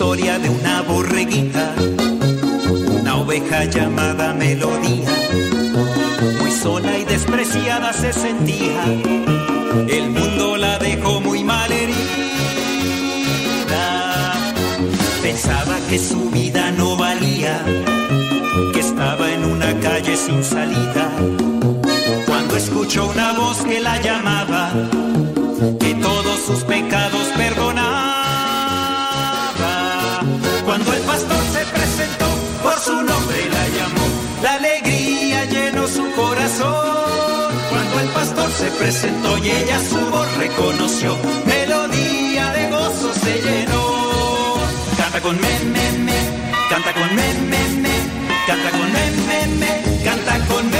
historia de una borreguita, una oveja llamada Melodía. Muy sola y despreciada se sentía, el mundo la dejó muy mal herida. Pensaba que su vida no valía, que estaba en una calle sin salida. Cuando escuchó una voz que la llamaba, que todos sus pecados perdonaba. Cuando el pastor se presentó y ella su voz reconoció, melodía de gozo se llenó. Canta con me, me, me, canta con me, me, me, canta con me, me, me, canta con melodía.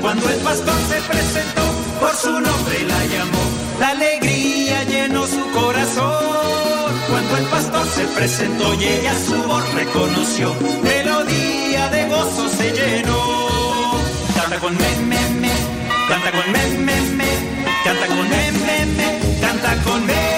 Cuando el pastor se presentó, por su nombre la llamó, la alegría llenó su corazón. Cuando el pastor se presentó y ella su voz reconoció, melodía de gozo se llenó. Canta con me, me, me, canta con me, me, me, canta con me, me, me, canta con melodía.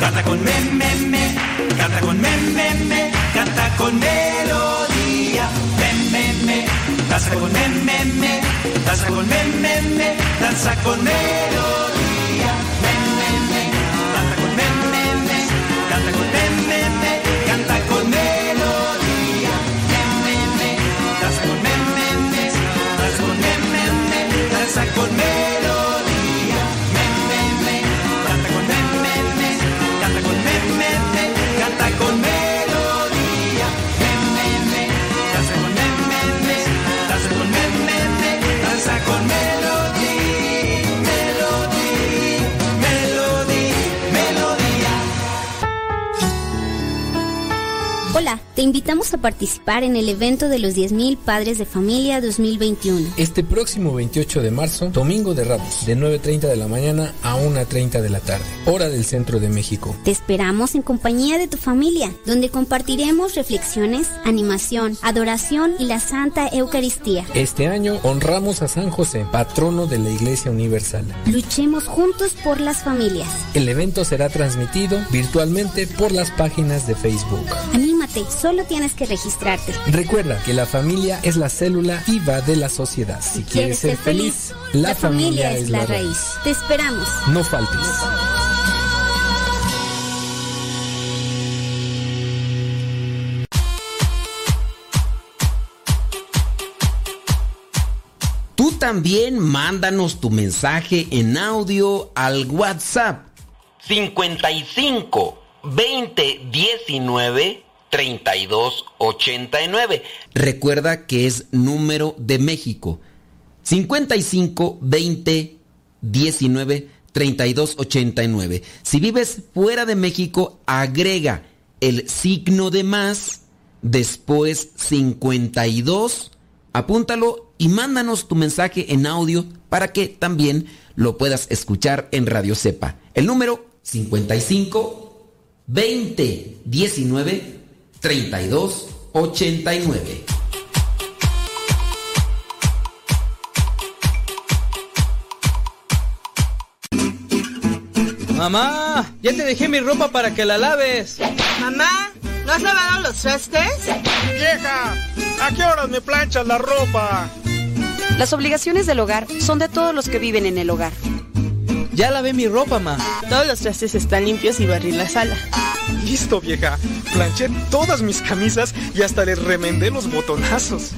canta con me, me, me, canta con me, me, me, canta con melodía, me, me, me, danza con me, me, me, danza con me, me, me, danza con melodía, me, me, me, canta con me, me, me, canta con me, me, me, canta con melodía, me, me, me, danza con me, me, me, danza con me, me, me, danza con melodía, te invitamos a participar en el evento de los 10.000 Padres de Familia 2021. Este próximo 28 de marzo, Domingo de Ramos, de 9.30 de la mañana a 1.30 de la tarde, hora del centro de México. Te esperamos en compañía de tu familia, donde compartiremos reflexiones, animación, adoración y la Santa Eucaristía. Este año honramos a San José, patrono de la Iglesia Universal. Luchemos juntos por las familias. El evento será transmitido virtualmente por las páginas de Facebook. Anímate, solo tienes que registrarte. Recuerda que la familia es la célula viva de la sociedad. Si, quieres ser feliz, la, familia, es la raíz. Te esperamos. No faltes. Tú también mándanos tu mensaje en audio al WhatsApp 55 20 19 32 89. Recuerda que es número de México 55 20 19 32 89. Si vives fuera de México, agrega el signo de más, después 52, apúntalo y mándanos tu mensaje en audio para que también lo puedas escuchar en Radio Cepa. El número 55 20 19 32 89. Mamá, ya te dejé mi ropa para que la laves. Mamá, ¿no has lavado los trastes? Vieja, ¿a qué horas me planchas la ropa? Las obligaciones del hogar son de todos los que viven en el hogar. Ya lavé mi ropa, ma. Todos los trastes están limpios y barrí la sala. Listo, vieja. Planché todas mis camisas y hasta le remendé los botonazos.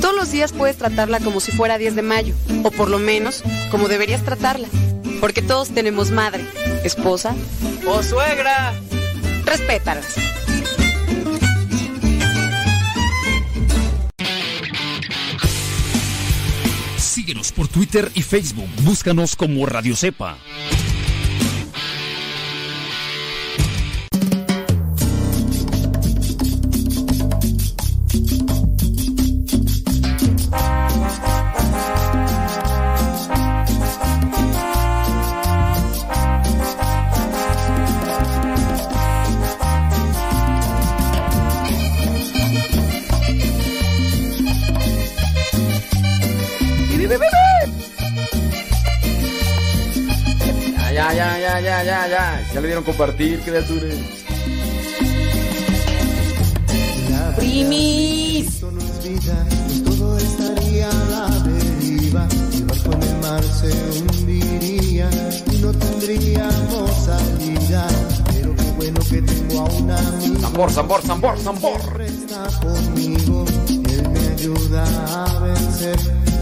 Todos los días puedes tratarla como si fuera 10 de mayo, o por lo menos como deberías tratarla. Porque todos tenemos madre, esposa o suegra. Respétalas. Síguenos por Twitter y Facebook. Búscanos como Radio Cepa. Ya le dieron compartir, criaturas. Primis. Todo estaría a la deriva. El barco en el mar se hundiría y no tendríamos salida. Pero qué bueno que tengo a un amigo. Zambor, zambor, zambor, zambor. Está conmigo. Él me ayuda a vencer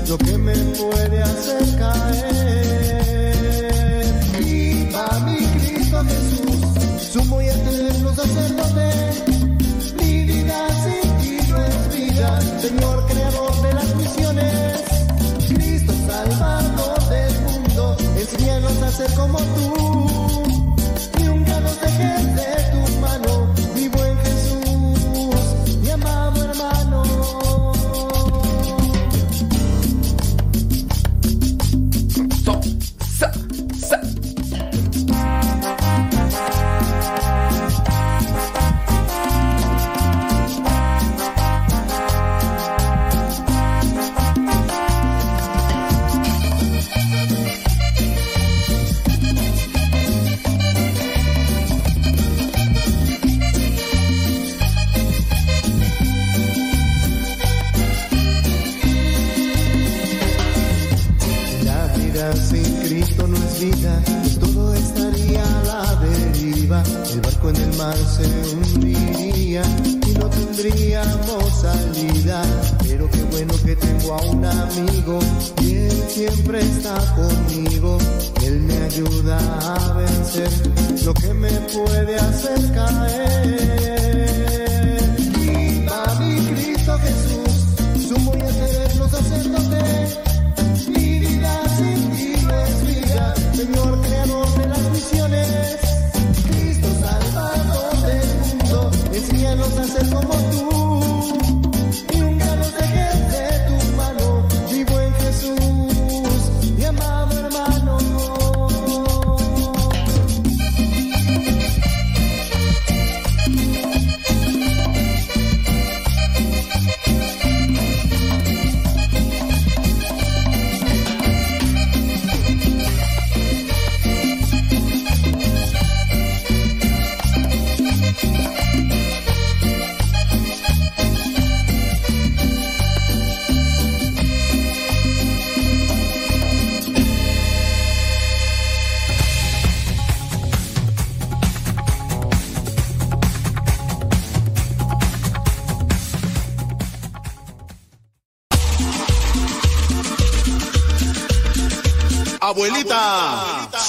lo que me puede hacer caer. Ser como tú. Se hundiría y no tendríamos salida. Pero qué bueno que tengo a un amigo y él siempre está conmigo. Él me ayuda a vencer lo que me puede hacer caer. Viva mi Cristo Jesús, sumo y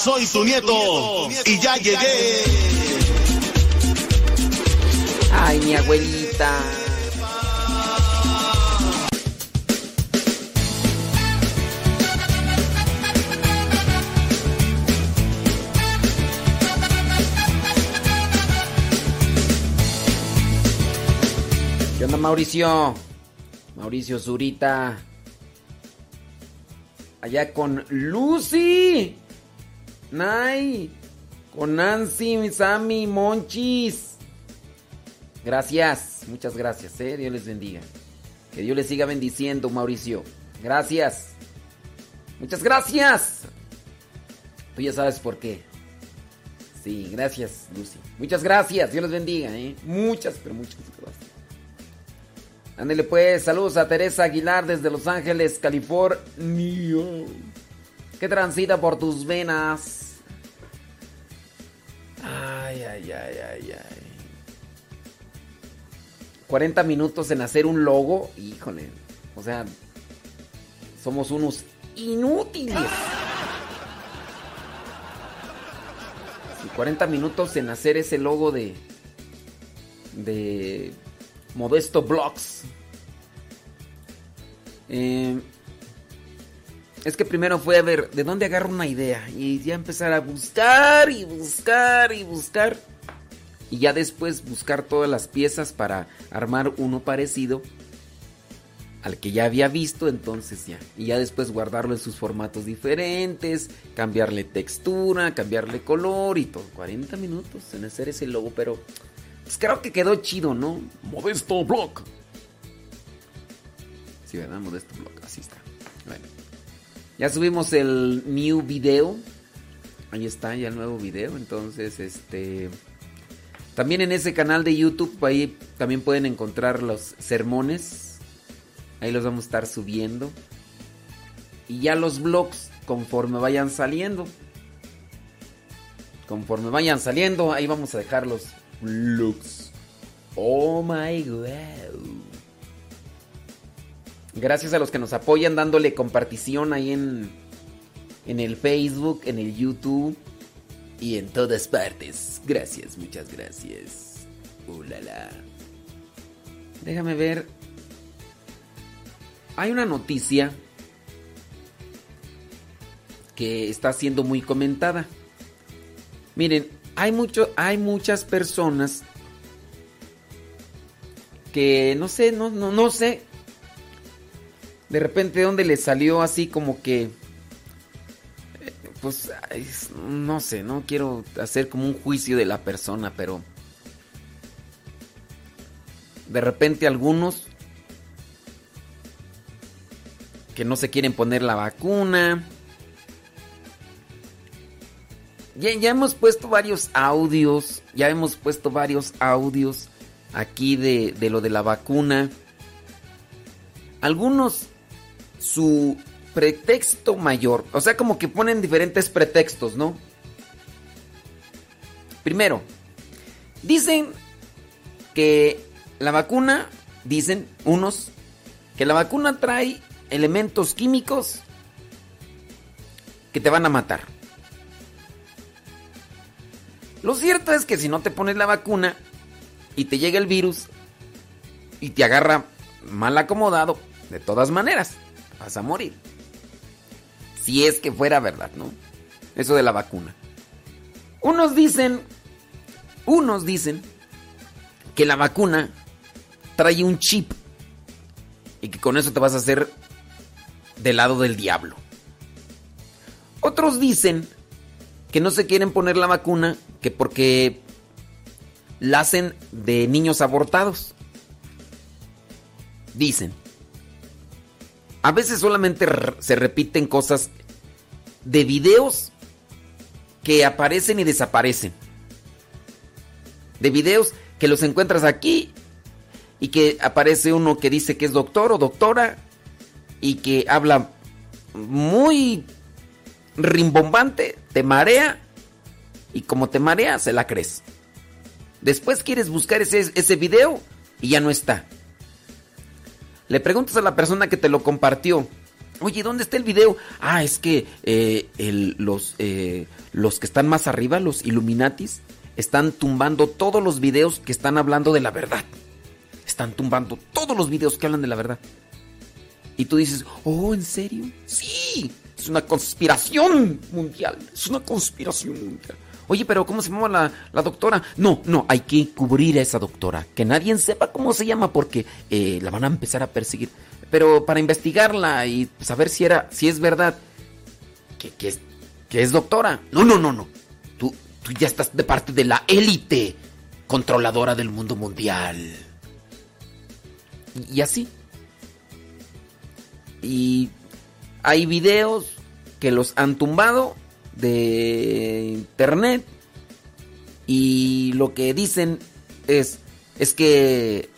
soy tu nieto y ya llegué. Ay, mi abuelita. ¿Qué onda, Mauricio? Mauricio Zurita. Allá con Lucy. Nay. Con Nancy, Sammy, Monchis. Gracias, muchas gracias, eh. Dios les bendiga. Que Dios les siga bendiciendo, Mauricio. Gracias. Muchas gracias. Tú ya sabes por qué. Sí, gracias, Lucy. Muchas gracias. Dios les bendiga, ¿eh? Muchas, pero muchas gracias. Ándele pues, saludos a Teresa Aguilar desde Los Ángeles, California. ¿Qué transita por tus venas? Ay, ay, ay, ay, ay. 40 minutos en hacer un logo, híjole. O sea, somos unos inútiles. Sí, 40 minutos en hacer ese logo de de Modesto Blocks. Eh, es que primero fue a ver de dónde agarro una idea y ya empezar a buscar y buscar y buscar. Y ya después buscar todas las piezas para armar uno parecido al que ya había visto, entonces ya. Y ya después guardarlo en sus formatos diferentes, cambiarle textura, cambiarle color y todo. 40 minutos en hacer ese logo, pero pues creo que quedó chido, ¿no? Modesto Block. Sí, ¿verdad? Modesto Block, así está. Bueno. Ya subimos el new video. Ahí está ya el nuevo video. Entonces, este. También en ese canal de YouTube, ahí también pueden encontrar los sermones. Ahí los vamos a estar subiendo. Y ya los vlogs, conforme vayan saliendo. Conforme vayan saliendo, ahí vamos a dejar los vlogs. Oh my god. Gracias a los que nos apoyan dándole compartición ahí en, en el Facebook, en el YouTube y en todas partes. Gracias, muchas gracias. Uh, la. Déjame ver. Hay una noticia que está siendo muy comentada. Miren, hay mucho, hay muchas personas que no sé, no, no, no sé. De repente, ¿dónde le salió así como que pues no sé, no quiero hacer como un juicio de la persona, pero de repente algunos que no se quieren poner la vacuna. Ya, ya hemos puesto varios audios, ya hemos puesto varios audios aquí de, de lo de la vacuna. Algunos su pretexto mayor. O sea, como que ponen diferentes pretextos, ¿no? Primero, dicen que la vacuna, dicen unos, que la vacuna trae elementos químicos que te van a matar. Lo cierto es que si no te pones la vacuna y te llega el virus y te agarra mal acomodado, de todas maneras, vas a morir. Si es que fuera verdad, ¿no? Eso de la vacuna. Unos dicen, unos dicen que la vacuna trae un chip y que con eso te vas a hacer del lado del diablo. Otros dicen que no se quieren poner la vacuna que porque la hacen de niños abortados. Dicen. A veces solamente se repiten cosas de videos que aparecen y desaparecen. De videos que los encuentras aquí y que aparece uno que dice que es doctor o doctora y que habla muy rimbombante, te marea y como te marea se la crees. Después quieres buscar ese, ese video y ya no está. Le preguntas a la persona que te lo compartió. Oye, ¿dónde está el video? Ah, es que eh, los, eh, los que están más arriba, los Illuminatis, están tumbando todos los videos que están hablando de la verdad. Están tumbando todos los videos que hablan de la verdad. Y tú dices, oh, ¿en serio? Sí, es una conspiración mundial. Es una conspiración mundial. Oye, pero ¿cómo se llama la, la, doctora? No, no, hay que cubrir a esa doctora. Que nadie sepa cómo se llama porque eh, la van a empezar a perseguir. Pero para investigarla y saber si era, si es verdad que, que, es, doctora. No, no, no, no. Tú ya estás de parte de la élite controladora del mundo mundial. Y así. Y hay videos que los han tumbado de internet y lo que dicen es es que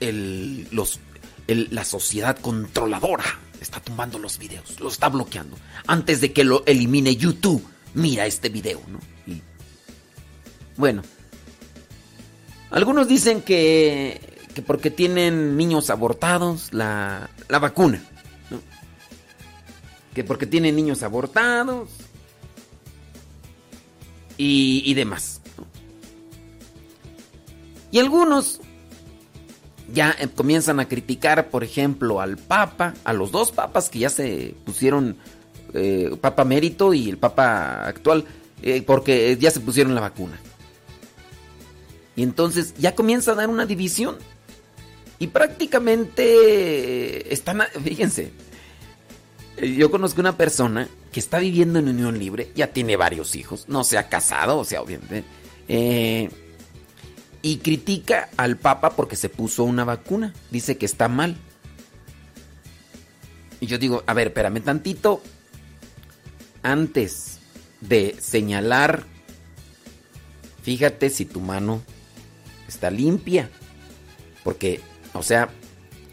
el, los, el- la sociedad controladora está tumbando los videos, lo está bloqueando. Antes de que lo elimine YouTube, mira este video, ¿no? Y, bueno, algunos dicen que, que porque tienen niños abortados, la, la vacuna. Que porque tienen niños abortados y, demás. Y algunos ya eh, comienzan a criticar, por ejemplo, al Papa, a los dos papas que ya se pusieron, eh, Papa Mérito y el Papa actual, eh, porque ya se pusieron la vacuna. Y entonces ya comienza a dar una división. Y prácticamente están, fíjense, yo conozco una persona que está viviendo en unión libre, ya tiene varios hijos, no se ha casado, o sea, obviamente, eh, y critica al Papa porque se puso una vacuna, dice que está mal. Y yo digo, a ver, espérame tantito, antes de señalar, fíjate si tu mano está limpia, porque, o sea,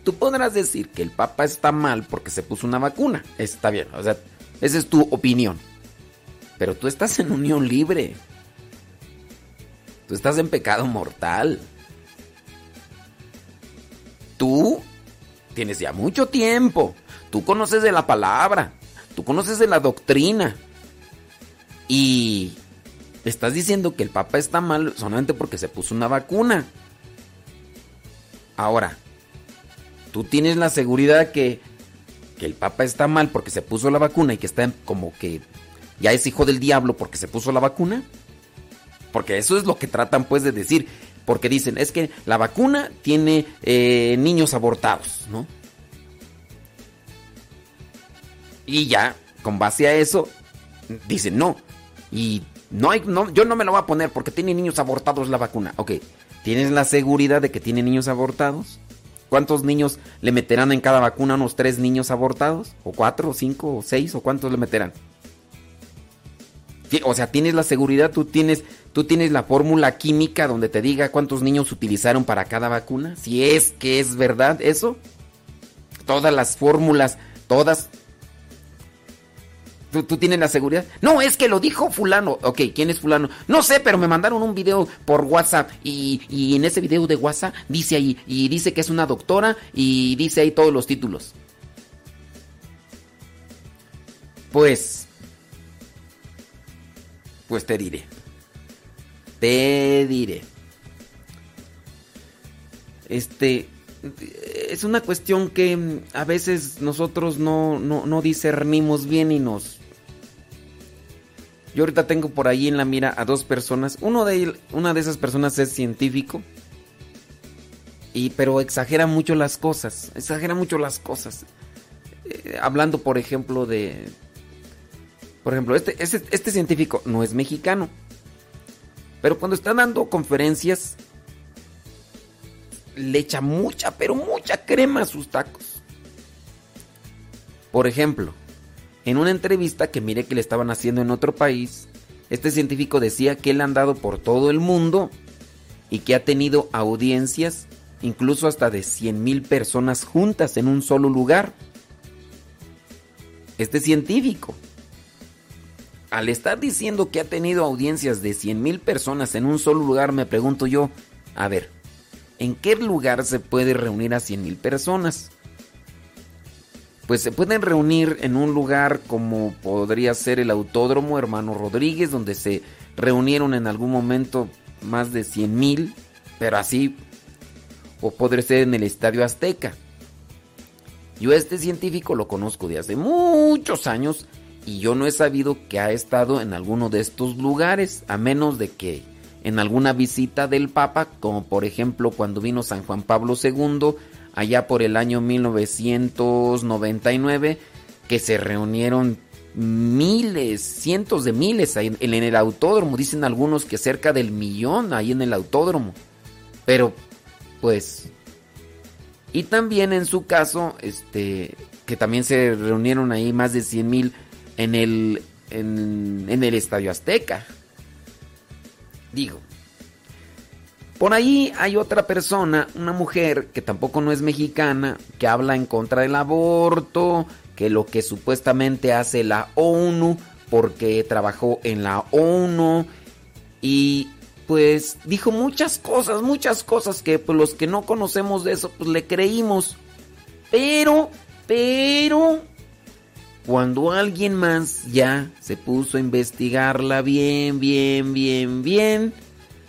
tú podrás decir que el Papa está mal porque se puso una vacuna. Está bien, o sea, esa es tu opinión. Pero tú estás en unión libre. Tú estás en pecado mortal. Tú tienes ya mucho tiempo. Tú conoces de la palabra. Tú conoces de la doctrina. Y estás diciendo que el Papa está mal solamente porque se puso una vacuna. Ahora, tú tienes la seguridad que, que el Papa está mal porque se puso la vacuna y que está como que ya es hijo del diablo porque se puso la vacuna. Porque eso es lo que tratan pues de decir. Porque dicen, es que la vacuna tiene eh, niños abortados, ¿no? Y ya, con base a eso, dicen, no. Y no hay, no, yo no me lo voy a poner porque tiene niños abortados la vacuna. Ok, ¿tienes la seguridad de que tiene niños abortados? ¿Cuántos niños le meterán en cada vacuna? ¿Unos tres niños abortados? ¿O cuatro, o cinco, o seis? ¿O cuántos le meterán? O sea, tienes la seguridad, tú tienes, tú tienes la fórmula química donde te diga cuántos niños utilizaron para cada vacuna. Si es que es verdad eso. Todas las fórmulas, todas. ¿Tú, tienes la seguridad? No, es que lo dijo fulano. Ok, ¿quién es fulano? No sé, pero me mandaron un video por WhatsApp y, y en ese video de WhatsApp dice ahí, y dice que es una doctora y dice ahí todos los títulos. Pues, pues te diré. Te diré. Este es una cuestión que mm, a veces nosotros no, no, no discernimos bien y nos. Yo ahorita tengo por ahí en la mira a dos personas. Uno de el- una de esas personas es científico. Y, pero exagera mucho las cosas. Exagera mucho las cosas. Eh, hablando, por ejemplo, de. Por ejemplo, este, este, este científico no es mexicano. Pero cuando está dando conferencias, le echa mucha, pero mucha crema a sus tacos. Por ejemplo, en una entrevista que mire que le estaban haciendo en otro país, este científico decía que él ha andado por todo el mundo y que ha tenido audiencias incluso hasta de 100 mil personas juntas en un solo lugar. Este científico, al estar diciendo que ha tenido audiencias de 100 mil personas en un solo lugar, me pregunto yo, a ver, ¿en qué lugar se puede reunir a 100 mil personas? Pues se pueden reunir en un lugar como podría ser el Autódromo Hermano Rodríguez, donde se reunieron en algún momento más de 100 mil, pero así, o podría ser en el Estadio Azteca. Yo este científico lo conozco de hace muchos años y yo no he sabido que ha estado en alguno de estos lugares, a menos de que en alguna visita del Papa, como por ejemplo cuando vino San Juan Pablo II, allá por el año 1999, que se reunieron miles, cientos de miles en, en el autódromo. Dicen algunos que cerca del millón ahí en el autódromo. Pero, pues... Y también en su caso, este, que también se reunieron ahí más de 100 mil en el, en, en el Estadio Azteca. Digo, por ahí hay otra persona, una mujer que tampoco no es mexicana, que habla en contra del aborto, que lo que supuestamente hace la ONU, porque trabajó en la ONU y pues dijo muchas cosas, muchas cosas que pues los que no conocemos de eso pues le creímos. Pero, pero, cuando alguien más ya se puso a investigarla bien, bien, bien, bien,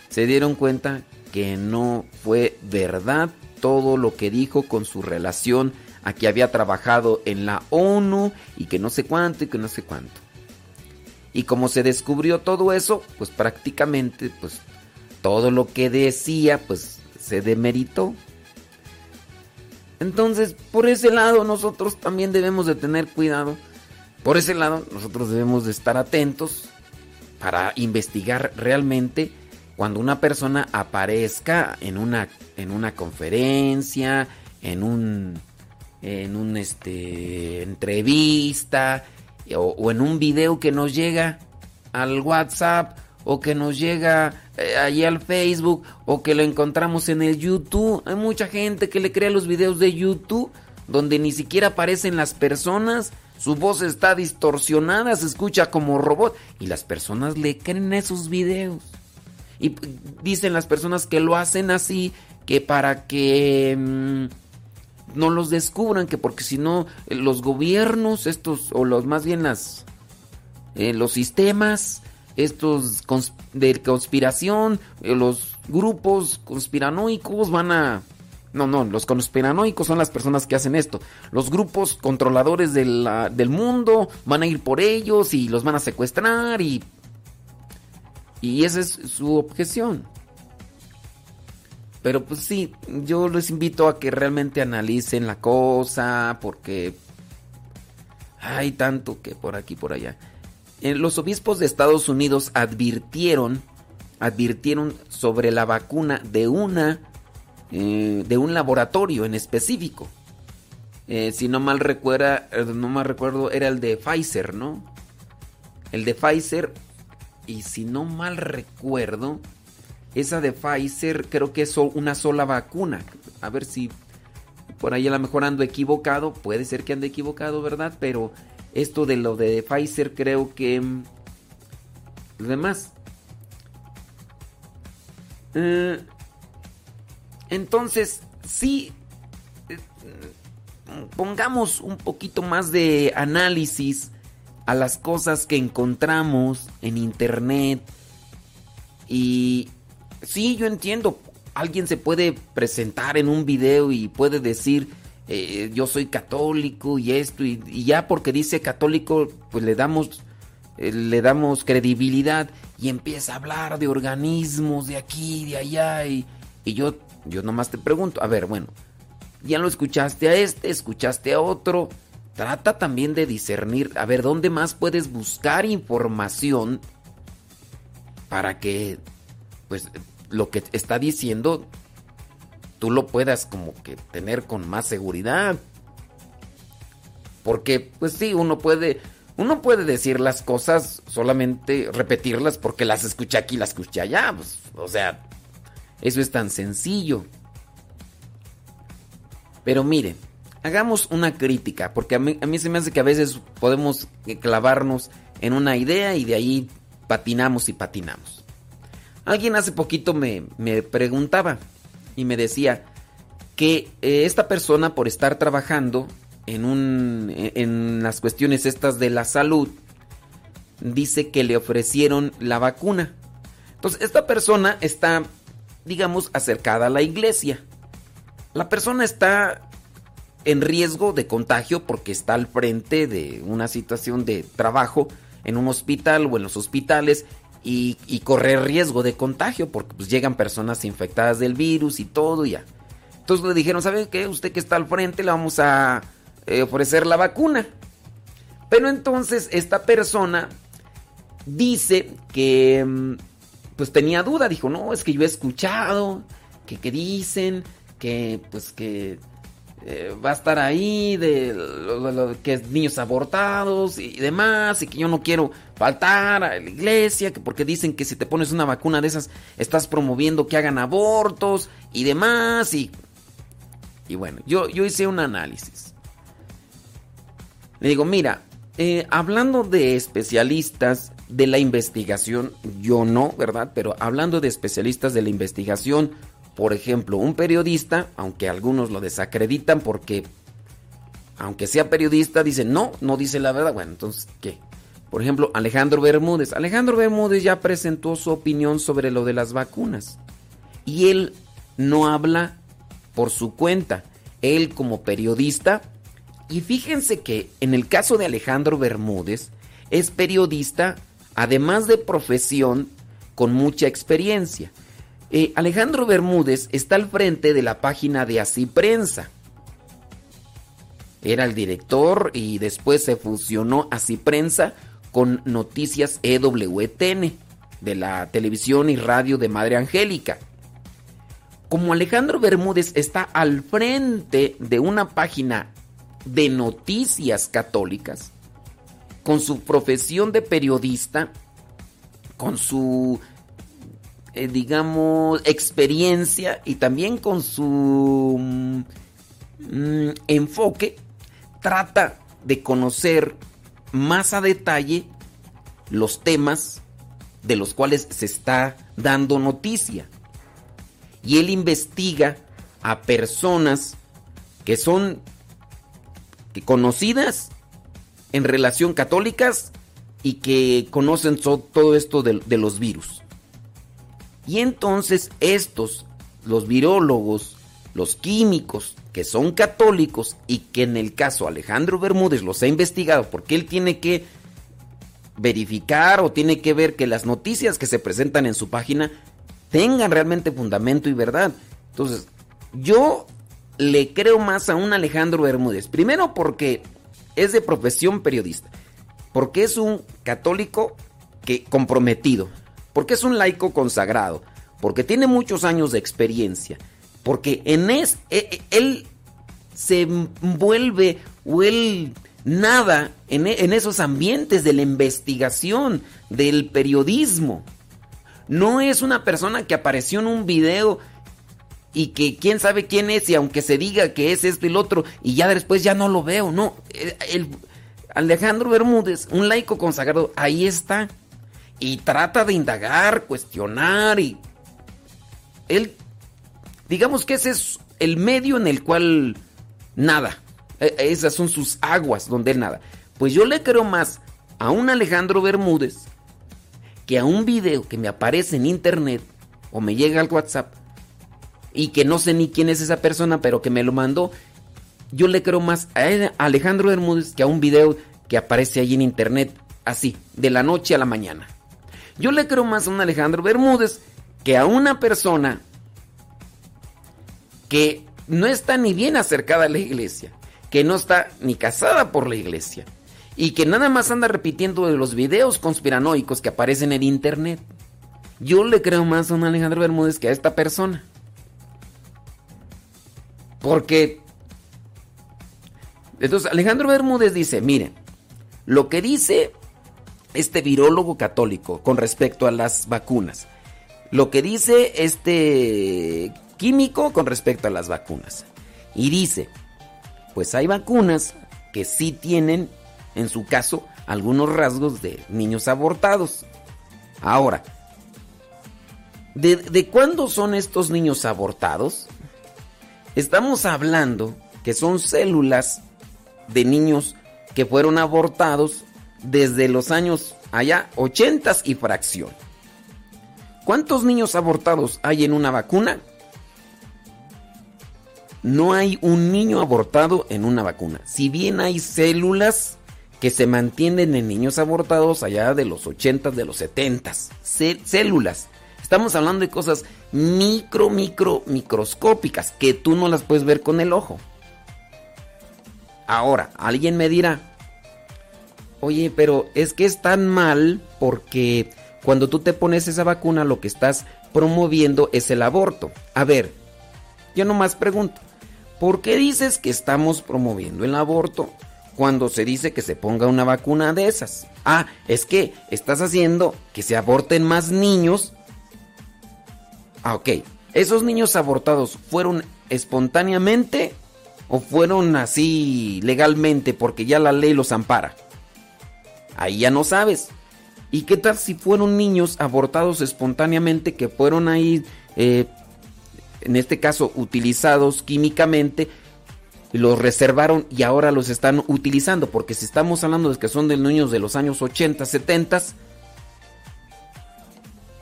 se dieron cuenta que no fue verdad todo lo que dijo con su relación a que había trabajado en la ONU y que no sé cuánto y que no sé cuánto. Y como se descubrió todo eso, pues prácticamente pues todo lo que decía pues se demeritó. Entonces, por ese lado nosotros también debemos de tener cuidado. Por ese lado nosotros debemos de estar atentos para investigar realmente cuando una persona aparezca en una en una conferencia, en un en un este entrevista o, en un video que nos llega al WhatsApp o que nos llega eh, allí al Facebook o que lo encontramos en el YouTube. Hay mucha gente que le crea los videos de YouTube donde ni siquiera aparecen las personas, su voz está distorsionada, se escucha como robot y las personas le creen esos videos. Y dicen las personas que lo hacen así que para que mm, no los descubran, que porque si no los gobiernos, estos o los más bien las eh, los sistemas estos de conspiración, eh, los grupos conspiranoicos van a... No, no, los conspiranoicos son las personas que hacen esto. Los grupos controladores del mundo van a ir por ellos y los van a secuestrar y... Y esa es su objeción. Pero pues sí, yo les invito a que realmente analicen la cosa porque hay tanto que por aquí por allá. Eh, los obispos de Estados Unidos advirtieron, advirtieron sobre la vacuna de una, eh, de un laboratorio en específico. Eh, si no mal recuerda, no mal recuerdo, era el de Pfizer, ¿no? El de Pfizer, y si no mal recuerdo, esa de Pfizer creo que es una sola vacuna. A ver si por ahí a lo mejor ando equivocado, puede ser que ande equivocado, ¿verdad? Pero esto de lo de Pfizer creo que... Mm, lo demás. Eh, entonces, sí, eh, pongamos un poquito más de análisis a las cosas que encontramos en internet. Y sí, yo entiendo, alguien se puede presentar en un video y puede decir, eh, yo soy católico y esto, y, ya porque dice católico, pues le damos, eh, le damos credibilidad y empieza a hablar de organismos de aquí, de allá, y, y yo, yo nomás te pregunto, a ver, bueno, ya lo escuchaste a este, escuchaste a otro, trata también de discernir, a ver, ¿dónde más puedes buscar información para que, pues, lo que está diciendo tú lo puedas como que tener con más seguridad. Porque, pues sí, uno puede, uno puede decir las cosas, solamente repetirlas porque las escuché aquí, las escuché allá. Pues, o sea, eso es tan sencillo. Pero mire, hagamos una crítica, porque a mí, se me hace que a veces podemos clavarnos en una idea y de ahí patinamos y patinamos. Alguien hace poquito me, me preguntaba, y me decía que eh, esta persona por estar trabajando en, un, en las cuestiones estas de la salud, dice que le ofrecieron la vacuna. Entonces, esta persona está, digamos, acercada a la iglesia. La persona está en riesgo de contagio porque está al frente de una situación de trabajo en un hospital o en los hospitales y, correr riesgo de contagio porque pues, llegan personas infectadas del virus y todo ya. Entonces le dijeron, ¿sabe qué? Usted que está al frente le vamos a eh, ofrecer la vacuna. Pero entonces esta persona dice que mm, pues tenía duda, dijo, no, es que yo he escuchado que, que dicen que pues que eh, va a estar ahí de que niños abortados y demás y que yo no quiero faltar a la iglesia que porque dicen que si te pones una vacuna de esas estás promoviendo que hagan abortos y demás y y bueno yo yo hice un análisis. Le digo mira eh, hablando de especialistas de la investigación yo no verdad pero hablando de especialistas de la investigación por ejemplo, un periodista, aunque algunos lo desacreditan porque, aunque sea periodista, dicen no, no dice la verdad. Bueno, entonces, ¿qué? Por ejemplo, Alejandro Bermúdez. Alejandro Bermúdez ya presentó su opinión sobre lo de las vacunas. Y él no habla por su cuenta. Él como periodista. Y fíjense que en el caso de Alejandro Bermúdez, es periodista, además de profesión, con mucha experiencia. Eh, Alejandro Bermúdez está al frente de la página de Así Prensa. Era el director y después se fusionó Así Prensa con Noticias EWTN de la televisión y radio de Madre Angélica. Como Alejandro Bermúdez está al frente de una página de noticias católicas, con su profesión de periodista, con su eh, digamos, experiencia y también con su mm, enfoque, trata de conocer más a detalle los temas de los cuales se está dando noticia. Y él investiga a personas que son que conocidas en relación católicas y que conocen todo esto de los virus. Y entonces estos, los virólogos, los químicos, que son católicos y que en el caso Alejandro Bermúdez los ha investigado porque él tiene que verificar o tiene que ver que las noticias que se presentan en su página tengan realmente fundamento y verdad. Entonces, yo le creo más a un Alejandro Bermúdez. Primero porque es de profesión periodista. Porque es un católico que comprometido porque es un laico consagrado, porque tiene muchos años de experiencia, porque en es, e- e- él se envuelve o él nada en, e- en esos ambientes de la investigación, del periodismo. No es una persona que apareció en un video y que quién sabe quién es y aunque se diga que es esto y lo otro y ya después ya no lo veo, no. El, Alejandro Bermúdez, un laico consagrado, ahí está y trata de indagar, cuestionar y él digamos que ese es el medio en el cual nada. E- Esas son sus aguas donde él nada. Pues yo le creo más a un Alejandro Bermúdez que a un video que me aparece en internet o me llega al WhatsApp y que no sé ni quién es esa persona, pero que me lo mandó. Yo le creo más a Alejandro Bermúdez que a un video que aparece ahí en internet así, de la noche a la mañana. Yo le creo más a un Alejandro Bermúdez que a una persona que no está ni bien acercada a la iglesia, que no está ni casada por la iglesia y que nada más anda repitiendo de los videos conspiranoicos que aparecen en internet. Yo le creo más a un Alejandro Bermúdez que a esta persona. Porque entonces Alejandro Bermúdez dice, miren, lo que dice este virólogo católico con respecto a las vacunas. Lo que dice este químico con respecto a las vacunas. Y dice, pues hay vacunas que sí tienen, en su caso, algunos rasgos de niños abortados. Ahora, ¿de, de cuándo son estos niños abortados? Estamos hablando que son células de niños que fueron abortados desde los años allá 80 y fracción. ¿Cuántos niños abortados hay en una vacuna? No hay un niño abortado en una vacuna. Si bien hay células que se mantienen en niños abortados allá de los 80, de los 70. Células. Estamos hablando de cosas micro, micro, microscópicas que tú no las puedes ver con el ojo. Ahora, alguien me dirá, Oye, pero es que es tan mal porque cuando tú te pones esa vacuna lo que estás promoviendo es el aborto. A ver, yo nomás pregunto, ¿por qué dices que estamos promoviendo el aborto cuando se dice que se ponga una vacuna de esas? Ah, es que estás haciendo que se aborten más niños. Ah, ok. ¿Esos niños abortados fueron espontáneamente o fueron así legalmente porque ya la ley los ampara? Ahí ya no sabes. ¿Y qué tal si fueron niños abortados espontáneamente que fueron ahí, eh, en este caso, utilizados químicamente? Los reservaron y ahora los están utilizando. Porque si estamos hablando de que son de niños de los años 80, 70.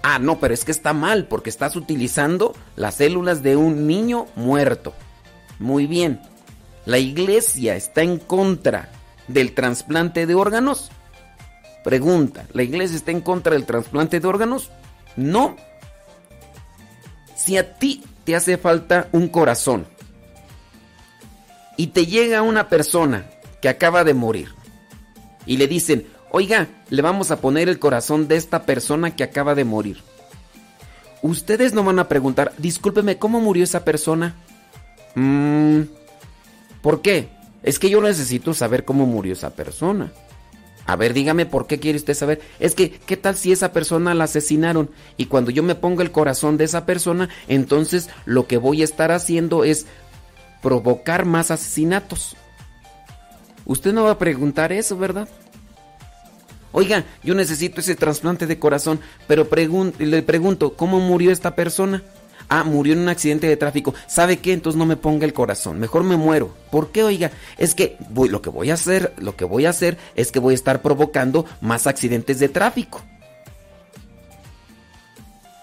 Ah, no, pero es que está mal porque estás utilizando las células de un niño muerto. Muy bien. La iglesia está en contra del trasplante de órganos. Pregunta, ¿la iglesia está en contra del trasplante de órganos? No. Si a ti te hace falta un corazón y te llega una persona que acaba de morir y le dicen, oiga, le vamos a poner el corazón de esta persona que acaba de morir. Ustedes no van a preguntar, discúlpeme, ¿cómo murió esa persona? Mm, ¿Por qué? Es que yo necesito saber cómo murió esa persona. A ver, dígame por qué quiere usted saber. Es que, ¿qué tal si esa persona la asesinaron? Y cuando yo me pongo el corazón de esa persona, entonces lo que voy a estar haciendo es provocar más asesinatos. Usted no va a preguntar eso, ¿verdad? Oiga, yo necesito ese trasplante de corazón, pero le pregunto, ¿cómo murió esta persona? Ah, murió en un accidente de tráfico. ¿Sabe qué? Entonces no me ponga el corazón. Mejor me muero. ¿Por qué, oiga? Es que lo que voy a hacer, lo que voy a hacer es que voy a estar provocando más accidentes de tráfico.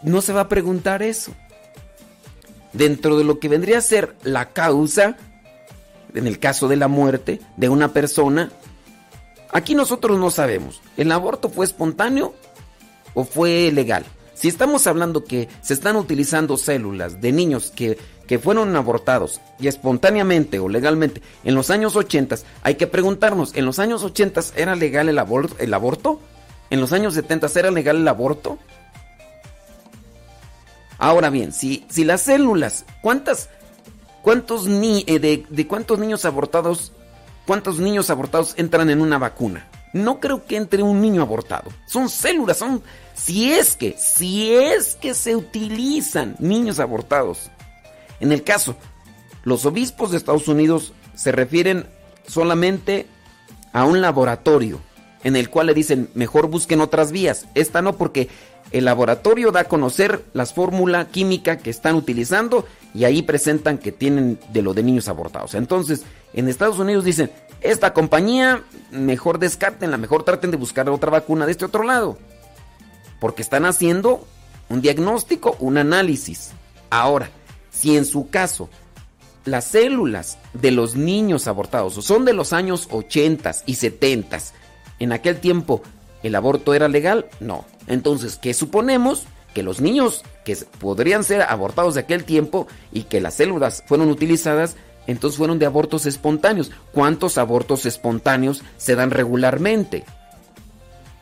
No se va a preguntar eso. Dentro de lo que vendría a ser la causa, en el caso de la muerte de una persona, aquí nosotros no sabemos. ¿El aborto fue espontáneo o fue legal? Si estamos hablando que se están utilizando células de niños que, que fueron abortados y espontáneamente o legalmente en los años 80, hay que preguntarnos, ¿en los años 80 era legal el, aborto? ¿En los años 70 era legal el aborto? Ahora bien, si, si las células, ¿cuántas, cuántos ni, eh, de, de cuántos niños abortados, cuántos niños abortados entran en una vacuna? No creo que entre un niño abortado. Son células, son si es que, si es que se utilizan niños abortados. En el caso, los obispos de Estados Unidos se refieren solamente a un laboratorio en el cual le dicen, mejor busquen otras vías. Esta no porque el laboratorio da a conocer las fórmula química que están utilizando y ahí presentan que tienen de lo de niños abortados. Entonces, en Estados Unidos dicen, esta compañía, mejor descartenla, mejor traten de buscar otra vacuna de este otro lado porque están haciendo un diagnóstico, un análisis. Ahora, si en su caso las células de los niños abortados son de los años 80 y 70, en aquel tiempo el aborto era legal, no. Entonces, ¿qué suponemos? Que los niños que podrían ser abortados de aquel tiempo y que las células fueron utilizadas, entonces fueron de abortos espontáneos. ¿Cuántos abortos espontáneos se dan regularmente?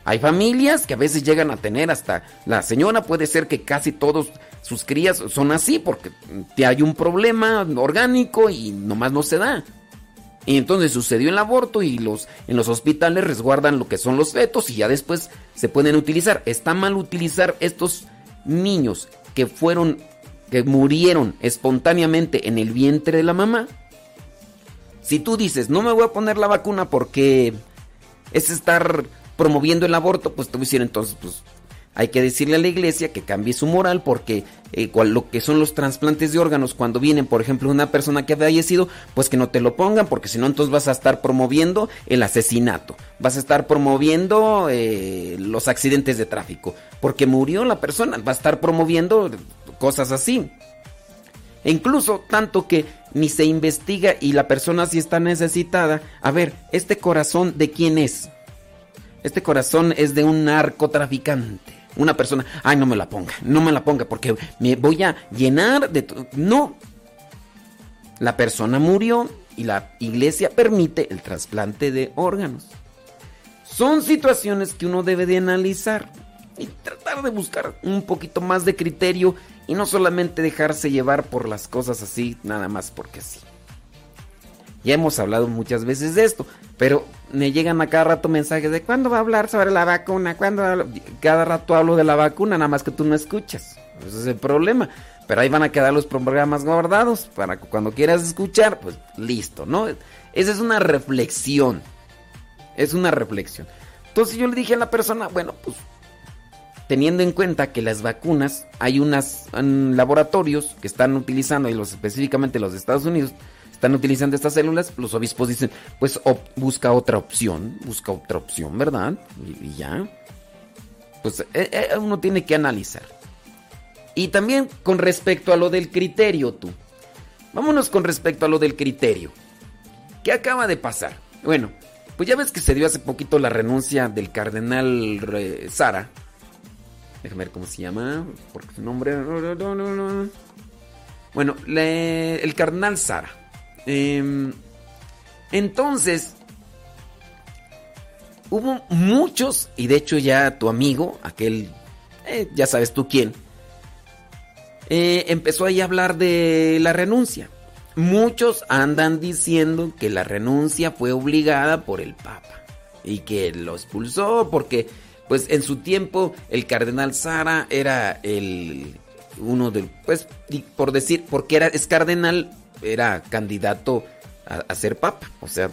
Hay familias que a veces llegan a tener hasta la señora puede ser que casi todos sus crías son así porque hay un problema orgánico y nomás no se da. Y entonces sucedió el aborto y los en los hospitales resguardan lo que son los fetos y ya después se pueden utilizar. Está mal utilizar estos niños que fueron que murieron espontáneamente en el vientre de la mamá. Si tú dices, "No me voy a poner la vacuna porque es estar promoviendo el aborto, pues te voy a decir entonces, pues hay que decirle a la iglesia que cambie su moral porque eh, lo que son los trasplantes de órganos cuando vienen, por ejemplo, una persona que ha fallecido, pues que no te lo pongan porque si no entonces vas a estar promoviendo el asesinato, vas a estar promoviendo eh, los accidentes de tráfico, porque murió la persona, va a estar promoviendo cosas así. E incluso tanto que ni se investiga y la persona si está necesitada, a ver, este corazón de quién es? Este corazón es de un narcotraficante. Una persona, ay, no me la ponga, no me la ponga porque me voy a llenar de... No. La persona murió y la iglesia permite el trasplante de órganos. Son situaciones que uno debe de analizar y tratar de buscar un poquito más de criterio y no solamente dejarse llevar por las cosas así, nada más porque sí. Ya hemos hablado muchas veces de esto, pero me llegan a cada rato mensajes de cuándo va a hablar sobre la vacuna, cuándo cada rato hablo de la vacuna, nada más que tú no escuchas. Ese es el problema. Pero ahí van a quedar los programas guardados para que cuando quieras escuchar, pues listo, ¿no? Esa es una reflexión. Es una reflexión. Entonces yo le dije a la persona, bueno, pues teniendo en cuenta que las vacunas, hay unos laboratorios que están utilizando, y los, específicamente los de Estados Unidos, están utilizando estas células, los obispos dicen, pues busca otra opción, busca otra opción, ¿verdad? Y, ya. Pues eh, eh, uno tiene que analizar. Y también con respecto a lo del criterio, tú. Vámonos con respecto a lo del criterio. ¿Qué acaba de pasar? Bueno, pues ya ves que se dio hace poquito la renuncia del cardenal Sara. Déjame ver cómo se llama, porque su nombre... Bueno, el cardenal Sara. Em, entonces, hubo muchos, y de hecho ya tu amigo, aquel, eh, ya sabes tú quién, eh, empezó ahí a hablar de la renuncia. Muchos andan diciendo que la renuncia fue obligada por el Papa y que lo expulsó porque, pues, en su tiempo el cardenal Sara era el uno de, pues, por decir, porque era es cardenal, era candidato a, ser Papa, o sea,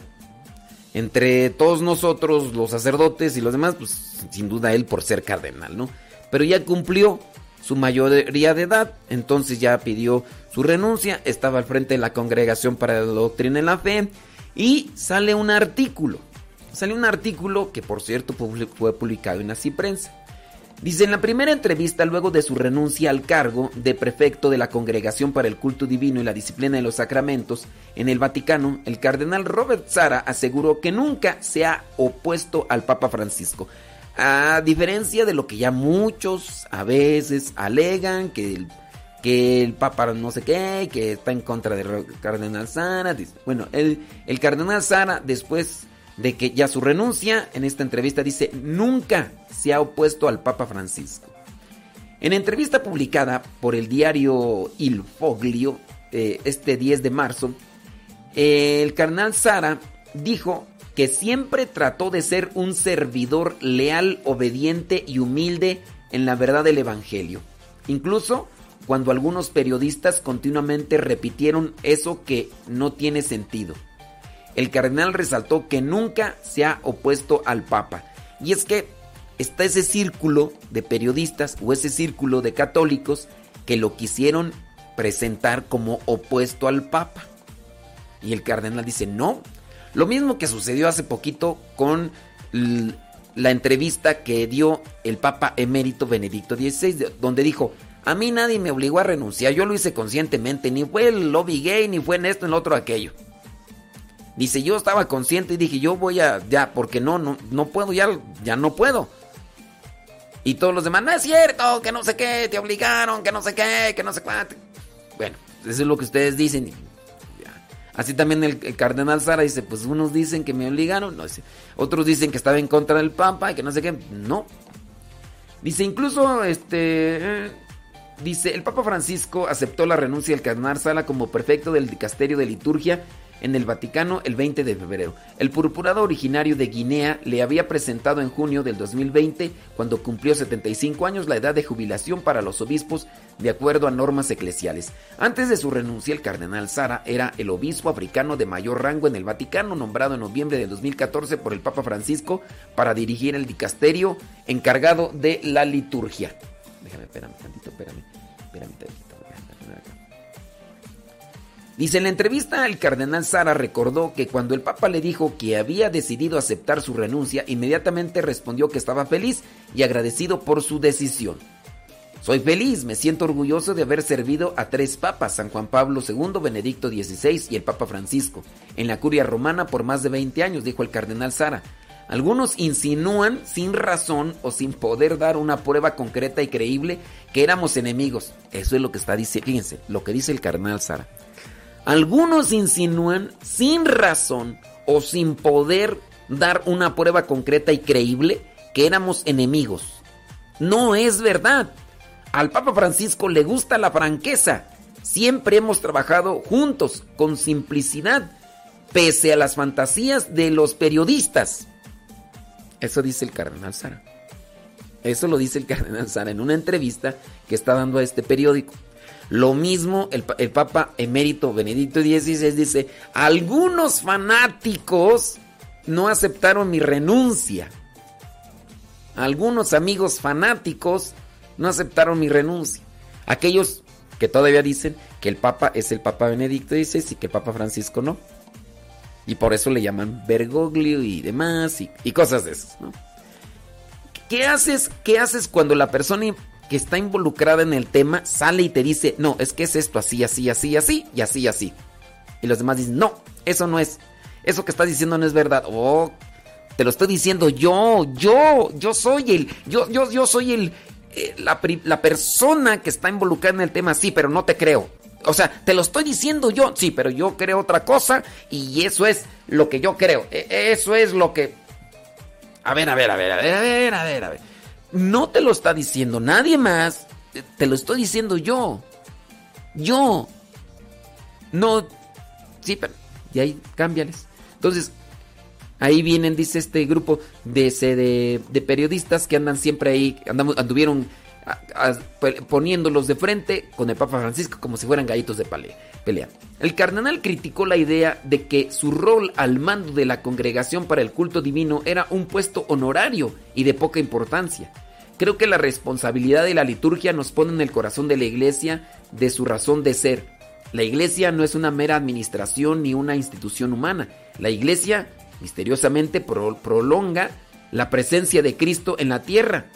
entre todos nosotros, los sacerdotes y los demás, pues, sin duda él por ser cardenal, ¿no? Pero ya cumplió su mayoría de edad, entonces ya pidió su renuncia, estaba al frente de la Congregación para la Doctrina en la Fe y sale un artículo, sale un artículo que por cierto fue publicado en Así Prensa. Dice, en la primera entrevista luego de su renuncia al cargo de prefecto de la Congregación para el Culto Divino y la Disciplina de los Sacramentos en el Vaticano, el cardenal Robert Sara aseguró que nunca se ha opuesto al Papa Francisco, a diferencia de lo que ya muchos a veces alegan, que el, que el Papa no sé qué, que está en contra del Cardenal Sara. Bueno, el, el Cardenal Sara, después de que ya su renuncia, en esta entrevista dice, nunca se ha opuesto al Papa Francisco. En entrevista publicada por el diario Il Foglio, eh, este 10 de marzo, el cardenal Sara dijo que siempre trató de ser un servidor leal, obediente y humilde en la verdad del Evangelio. Incluso cuando algunos periodistas continuamente repitieron eso que no tiene sentido. El cardenal resaltó que nunca se ha opuesto al Papa. Y es que está ese círculo de periodistas o ese círculo de católicos que lo quisieron presentar como opuesto al Papa. Y el cardenal dice, no, lo mismo que sucedió hace poquito con la entrevista que dio el Papa emérito Benedicto XVI, donde dijo, a mí nadie me obligó a renunciar, yo lo hice conscientemente, ni fue el lobby gay, ni fue en esto, en lo otro, aquello. Dice, yo estaba consciente y dije, yo voy a, ya, porque no, no, no puedo, ya, ya no puedo. Y todos los demás, no es cierto, que no sé qué, te obligaron, que no sé qué, que no sé cuánto. Bueno, eso es lo que ustedes dicen. Así también el, cardenal Sara dice, pues unos dicen que me obligaron, no sé. Otros dicen que estaba en contra del Papa y que no sé qué. No. Dice incluso, este... Eh, dice, el Papa Francisco aceptó la renuncia del cardenal Sara como prefecto del dicasterio de liturgia en el Vaticano el 20 de febrero. El purpurado originario de Guinea le había presentado en junio del 2020, cuando cumplió 75 años, la edad de jubilación para los obispos de acuerdo a normas eclesiales. Antes de su renuncia, el cardenal Sara era el obispo africano de mayor rango en el Vaticano, nombrado en noviembre de 2014 por el Papa Francisco para dirigir el dicasterio encargado de la liturgia. Déjame, espérame tantito, espérame, espérame tantito. Dice en la entrevista, el cardenal Sara recordó que cuando el Papa le dijo que había decidido aceptar su renuncia, inmediatamente respondió que estaba feliz y agradecido por su decisión. Soy feliz, me siento orgulloso de haber servido a tres papas, San Juan Pablo II, Benedicto XVI y el Papa Francisco, en la curia romana por más de 20 años, dijo el cardenal Sara. Algunos insinúan sin razón o sin poder dar una prueba concreta y creíble que éramos enemigos. Eso es lo que está diciendo, fíjense, lo que dice el cardenal Sara. Algunos insinúan sin razón o sin poder dar una prueba concreta y creíble que éramos enemigos. No es verdad. Al Papa Francisco le gusta la franqueza. Siempre hemos trabajado juntos, con simplicidad, pese a las fantasías de los periodistas. Eso dice el cardenal Sara. Eso lo dice el cardenal Sara en una entrevista que está dando a este periódico. Lo mismo el, el Papa emérito Benedicto XVI dice, algunos fanáticos no aceptaron mi renuncia. Algunos amigos fanáticos no aceptaron mi renuncia. Aquellos que todavía dicen que el Papa es el Papa Benedicto XVI y que el Papa Francisco no. Y por eso le llaman Bergoglio y demás y, y cosas de esas. ¿Qué haces, ¿Qué haces cuando la persona que está involucrada en el tema sale y te dice, no, es que es esto así, así, así, así y así, así? Y los demás dicen, no, eso no es. Eso que estás diciendo no es verdad. Oh, te lo estoy diciendo yo, yo, yo soy el, yo, yo, yo soy el, eh, la, la persona que está involucrada en el tema, sí, pero no te creo. O sea, te lo estoy diciendo yo, sí, pero yo creo otra cosa y eso es lo que yo creo. E, eso es lo que... A ver, a ver, a ver, a ver, a ver, a ver, a ver. No te lo está diciendo nadie más, te lo estoy diciendo yo. Yo. No. Sí, pero... Y ahí, cámbiales. Entonces, ahí vienen, dice este grupo de, de, periodistas que andan siempre ahí, andamos, anduvieron poniéndolos de frente con el Papa Francisco como si fueran gallitos de pelea. El cardenal criticó la idea de que su rol al mando de la congregación para el culto divino era un puesto honorario y de poca importancia. Creo que la responsabilidad de la liturgia nos pone en el corazón de la iglesia de su razón de ser. La iglesia no es una mera administración ni una institución humana. La iglesia misteriosamente prolonga la presencia de Cristo en la tierra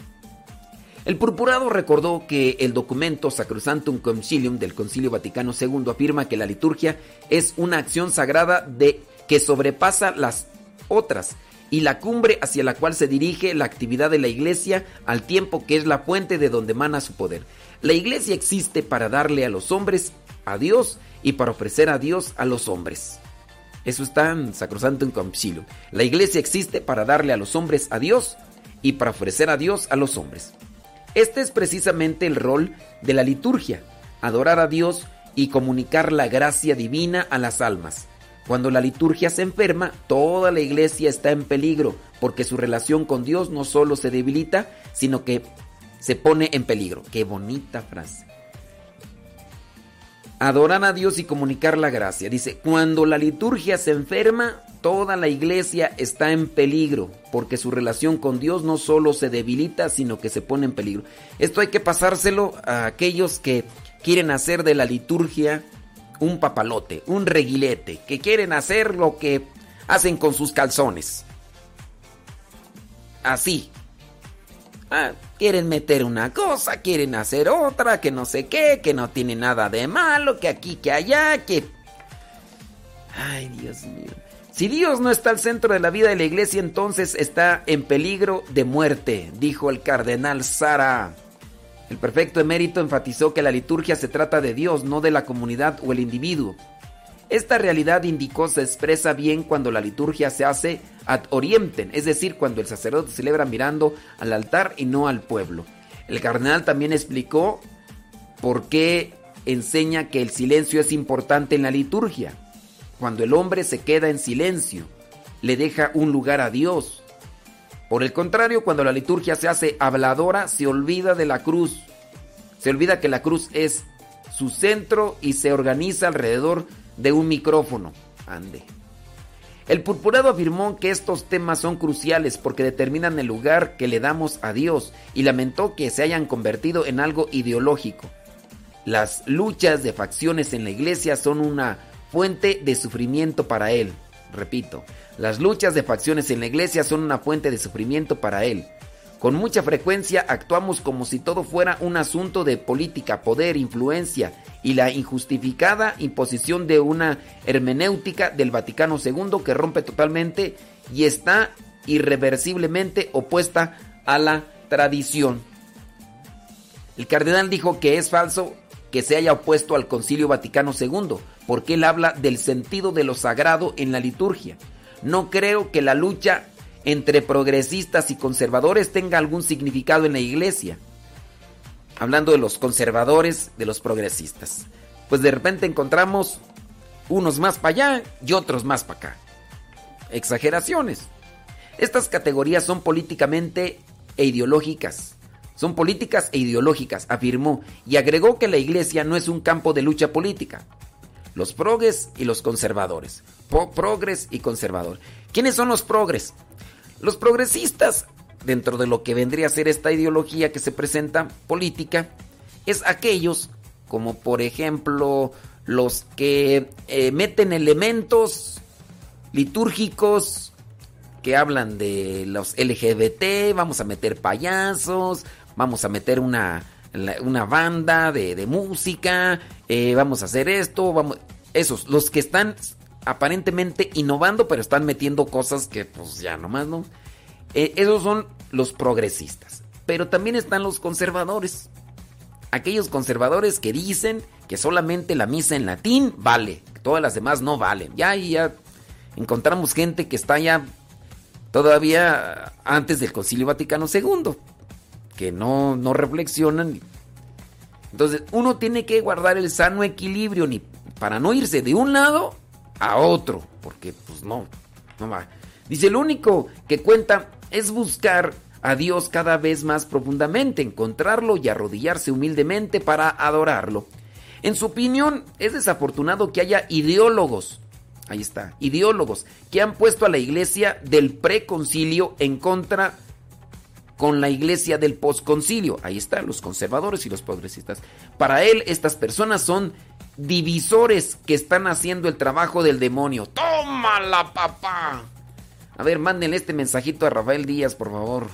el purpurado recordó que el documento Sacrosantum Concilium del Concilio Vaticano II afirma que la liturgia es una acción sagrada de que sobrepasa las otras y la cumbre hacia la cual se dirige la actividad de la iglesia al tiempo que es la fuente de donde emana su poder. La iglesia existe para darle a los hombres a Dios y para ofrecer a Dios a los hombres. Eso está en Sacrosantum Concilium. La iglesia existe para darle a los hombres a Dios y para ofrecer a Dios a los hombres. Este es precisamente el rol de la liturgia, adorar a Dios y comunicar la gracia divina a las almas. Cuando la liturgia se enferma, toda la iglesia está en peligro, porque su relación con Dios no solo se debilita, sino que se pone en peligro. Qué bonita frase. Adorar a Dios y comunicar la gracia. Dice, cuando la liturgia se enferma, toda la iglesia está en peligro, porque su relación con Dios no solo se debilita, sino que se pone en peligro. Esto hay que pasárselo a aquellos que quieren hacer de la liturgia un papalote, un reguilete, que quieren hacer lo que hacen con sus calzones. Así. Ah, quieren meter una cosa, quieren hacer otra, que no sé qué, que no tiene nada de malo, que aquí, que allá, que... Ay, Dios mío. Si Dios no está al centro de la vida de la iglesia, entonces está en peligro de muerte, dijo el cardenal Sara. El perfecto emérito enfatizó que la liturgia se trata de Dios, no de la comunidad o el individuo. Esta realidad indicó se expresa bien cuando la liturgia se hace ad orientem, es decir, cuando el sacerdote celebra mirando al altar y no al pueblo. El cardenal también explicó por qué enseña que el silencio es importante en la liturgia. Cuando el hombre se queda en silencio, le deja un lugar a Dios. Por el contrario, cuando la liturgia se hace habladora, se olvida de la cruz. Se olvida que la cruz es su centro y se organiza alrededor de un micrófono. Ande. El purpurado afirmó que estos temas son cruciales porque determinan el lugar que le damos a Dios y lamentó que se hayan convertido en algo ideológico. Las luchas de facciones en la iglesia son una fuente de sufrimiento para él. Repito, las luchas de facciones en la iglesia son una fuente de sufrimiento para él. Con mucha frecuencia actuamos como si todo fuera un asunto de política, poder, influencia y la injustificada imposición de una hermenéutica del Vaticano II que rompe totalmente y está irreversiblemente opuesta a la tradición. El cardenal dijo que es falso que se haya opuesto al Concilio Vaticano II, porque él habla del sentido de lo sagrado en la liturgia. No creo que la lucha entre progresistas y conservadores tenga algún significado en la iglesia. Hablando de los conservadores, de los progresistas. Pues de repente encontramos unos más para allá y otros más para acá. Exageraciones. Estas categorías son políticamente e ideológicas. Son políticas e ideológicas, afirmó, y agregó que la iglesia no es un campo de lucha política. Los progres y los conservadores. progres y conservador. ¿Quiénes son los progres? Los progresistas, dentro de lo que vendría a ser esta ideología que se presenta política, es aquellos como por ejemplo los que eh, meten elementos litúrgicos que hablan de los LGBT, vamos a meter payasos, vamos a meter una, una banda de, música, eh, vamos a hacer esto, vamos... Esos, los que están aparentemente innovando, pero están metiendo cosas que pues ya nomás no. Eh, esos son los progresistas. Pero también están los conservadores. Aquellos conservadores que dicen que solamente la misa en latín vale, todas las demás no valen. Ya, ya encontramos gente que está ya todavía antes del Concilio Vaticano II que no, no reflexionan. Entonces, uno tiene que guardar el sano equilibrio ni para no irse de un lado a otro, porque pues no, no va. Dice, lo único que cuenta es buscar a Dios cada vez más profundamente, encontrarlo y arrodillarse humildemente para adorarlo. En su opinión, es desafortunado que haya ideólogos, ahí está, ideólogos, que han puesto a la iglesia del preconcilio en contra con la iglesia del posconcilio. Ahí están los conservadores y los progresistas. Para él, estas personas son divisores que están haciendo el trabajo del demonio. ¡Tómala, papá! A ver, mándenle este mensajito a Rafael Díaz, por favor.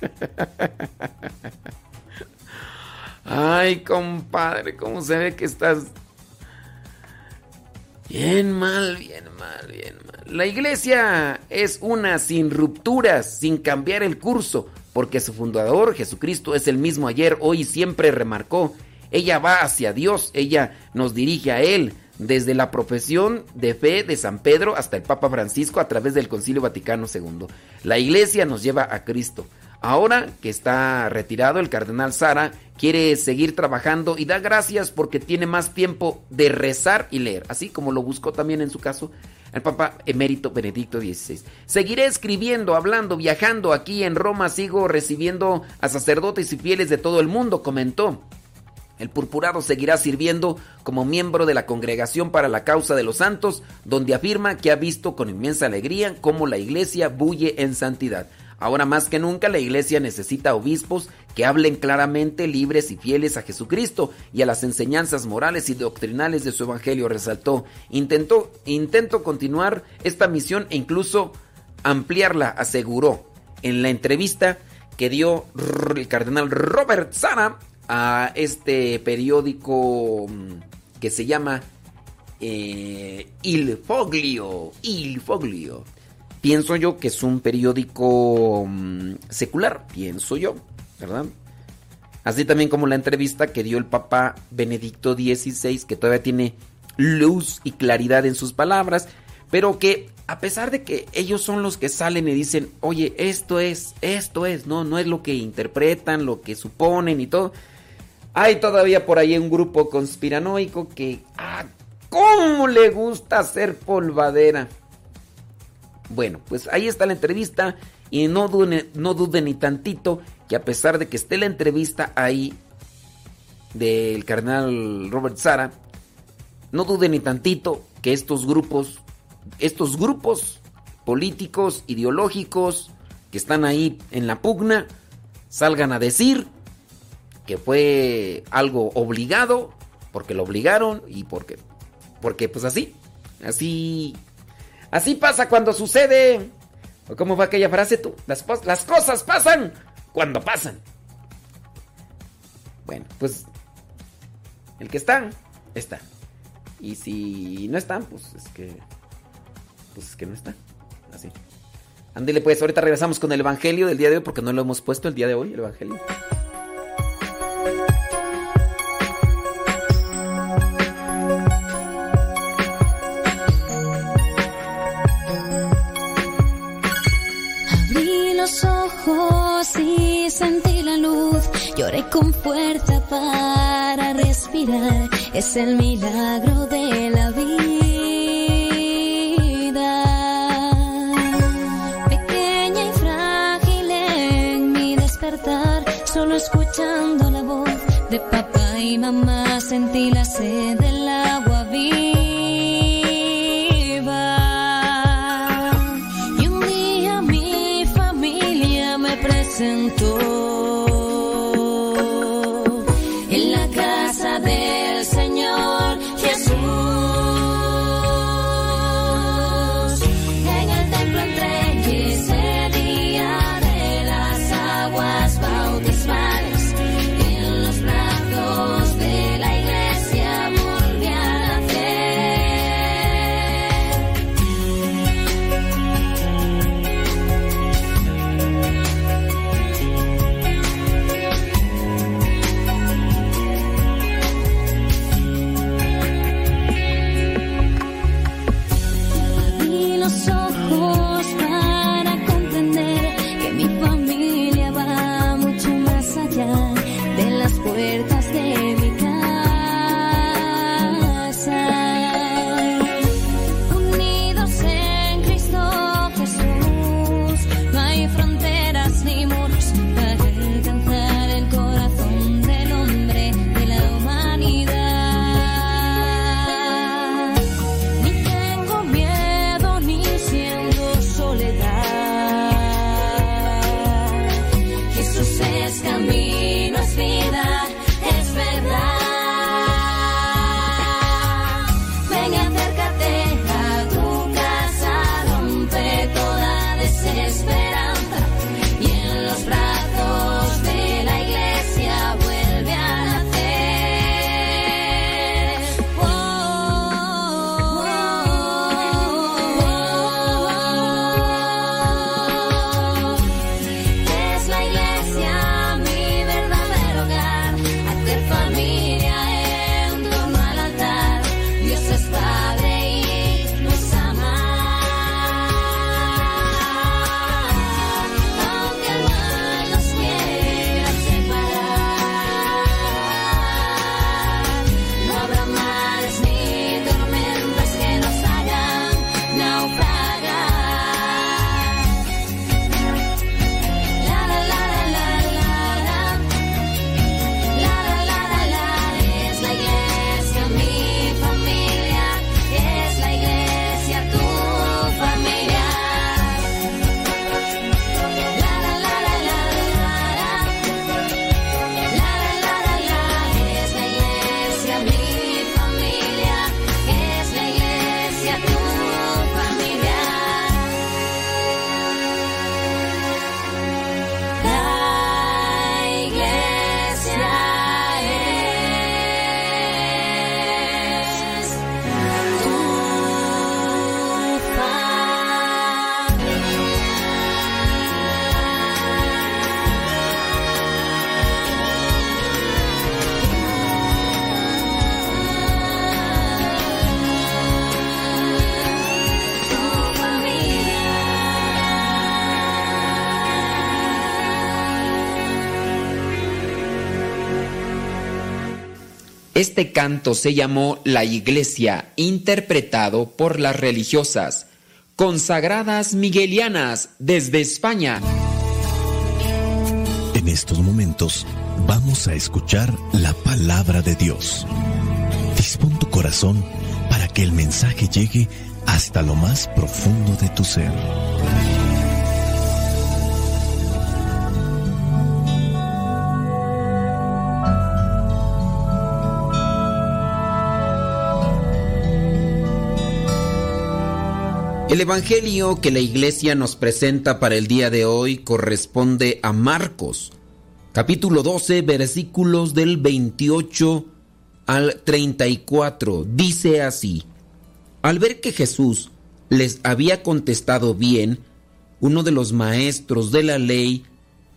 Ay, compadre, ¿cómo se ve que estás Bien mal, bien mal, bien mal. La iglesia es una sin rupturas, sin cambiar el curso, porque su fundador, Jesucristo, es el mismo ayer, hoy y siempre remarcó. Ella va hacia Dios, ella nos dirige a Él, desde la profesión de fe de San Pedro hasta el Papa Francisco a través del Concilio Vaticano II. La iglesia nos lleva a Cristo. Ahora que está retirado, el cardenal Sara quiere seguir trabajando y da gracias porque tiene más tiempo de rezar y leer, así como lo buscó también en su caso el Papa emérito Benedicto XVI. Seguiré escribiendo, hablando, viajando aquí en Roma, sigo recibiendo a sacerdotes y fieles de todo el mundo, comentó. El purpurado seguirá sirviendo como miembro de la Congregación para la Causa de los Santos, donde afirma que ha visto con inmensa alegría cómo la Iglesia bulle en santidad. Ahora más que nunca la iglesia necesita obispos que hablen claramente libres y fieles a Jesucristo y a las enseñanzas morales y doctrinales de su evangelio, resaltó. Intentó, intento continuar esta misión e incluso ampliarla, aseguró en la entrevista que dio el cardenal Robert Sara a este periódico mm, que se llama eh, Il Foglio. Il Foglio pienso yo que es un periódico mm, secular, pienso yo, ¿verdad? Así también como la entrevista que dio el Papa Benedicto XVI, que todavía tiene luz y claridad en sus palabras, pero que a pesar de que ellos son los que salen y dicen, oye, esto es, esto es, no, no es lo que interpretan, lo que suponen y todo, hay todavía por ahí un grupo conspiranoico que, ah, ¿cómo le gusta hacer polvadera? Bueno, pues ahí está la entrevista y no duden, no ni tantito que a pesar de que esté la entrevista ahí del cardenal Robert Sara, no duden ni tantito que estos grupos, estos grupos políticos, ideológicos que están ahí en la pugna, salgan a decir que fue algo obligado, porque lo obligaron y porque, porque pues así, así Así pasa cuando sucede. ¿Cómo va aquella frase tú? Las, las cosas pasan cuando pasan. Bueno, pues el que está, está. Y si no están, pues es que. Pues es que no está. Así. Ándele, pues ahorita regresamos con el evangelio del día de hoy porque no lo hemos puesto el día de hoy, el evangelio. Sentí la luz. Lloré con fuerza para respirar. Es el milagro de la vida. Pequeña y frágil en mi despertar, solo escuchando la voz de papá y mamá sentí la sed del agua Este canto se llamó La Iglesia, interpretado por las religiosas consagradas miguelianas desde España. En estos momentos vamos a escuchar la palabra de Dios. Dispón tu corazón para que el mensaje llegue hasta lo más profundo de tu ser. El Evangelio que la iglesia nos presenta para el día de hoy corresponde a Marcos, capítulo 12, versículos del 28 al 34. Dice así, al ver que Jesús les había contestado bien, uno de los maestros de la ley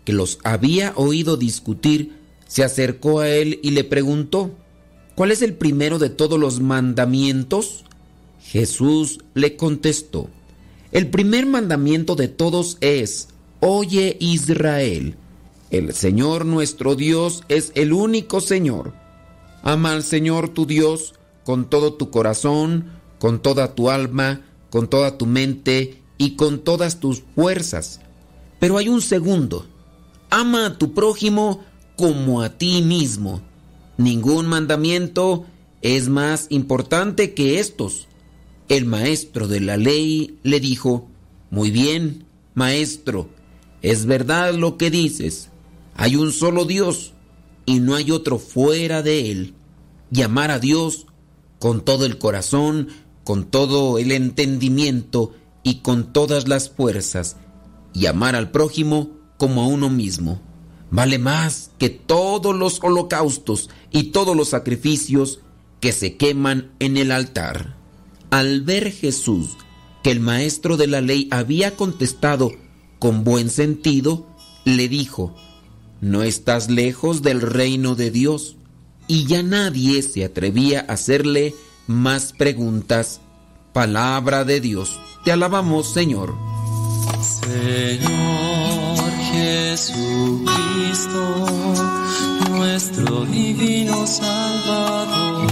que los había oído discutir, se acercó a él y le preguntó, ¿cuál es el primero de todos los mandamientos? Jesús le contestó, el primer mandamiento de todos es, Oye Israel, el Señor nuestro Dios es el único Señor. Ama al Señor tu Dios con todo tu corazón, con toda tu alma, con toda tu mente y con todas tus fuerzas. Pero hay un segundo. Ama a tu prójimo como a ti mismo. Ningún mandamiento es más importante que estos. El maestro de la ley le dijo, Muy bien, maestro, es verdad lo que dices. Hay un solo Dios y no hay otro fuera de él. Y amar a Dios con todo el corazón, con todo el entendimiento y con todas las fuerzas. Y amar al prójimo como a uno mismo. Vale más que todos los holocaustos y todos los sacrificios que se queman en el altar. Al ver Jesús que el maestro de la ley había contestado con buen sentido, le dijo, no estás lejos del reino de Dios. Y ya nadie se atrevía a hacerle más preguntas. Palabra de Dios. Te alabamos, Señor. Señor Jesucristo, nuestro divino Salvador,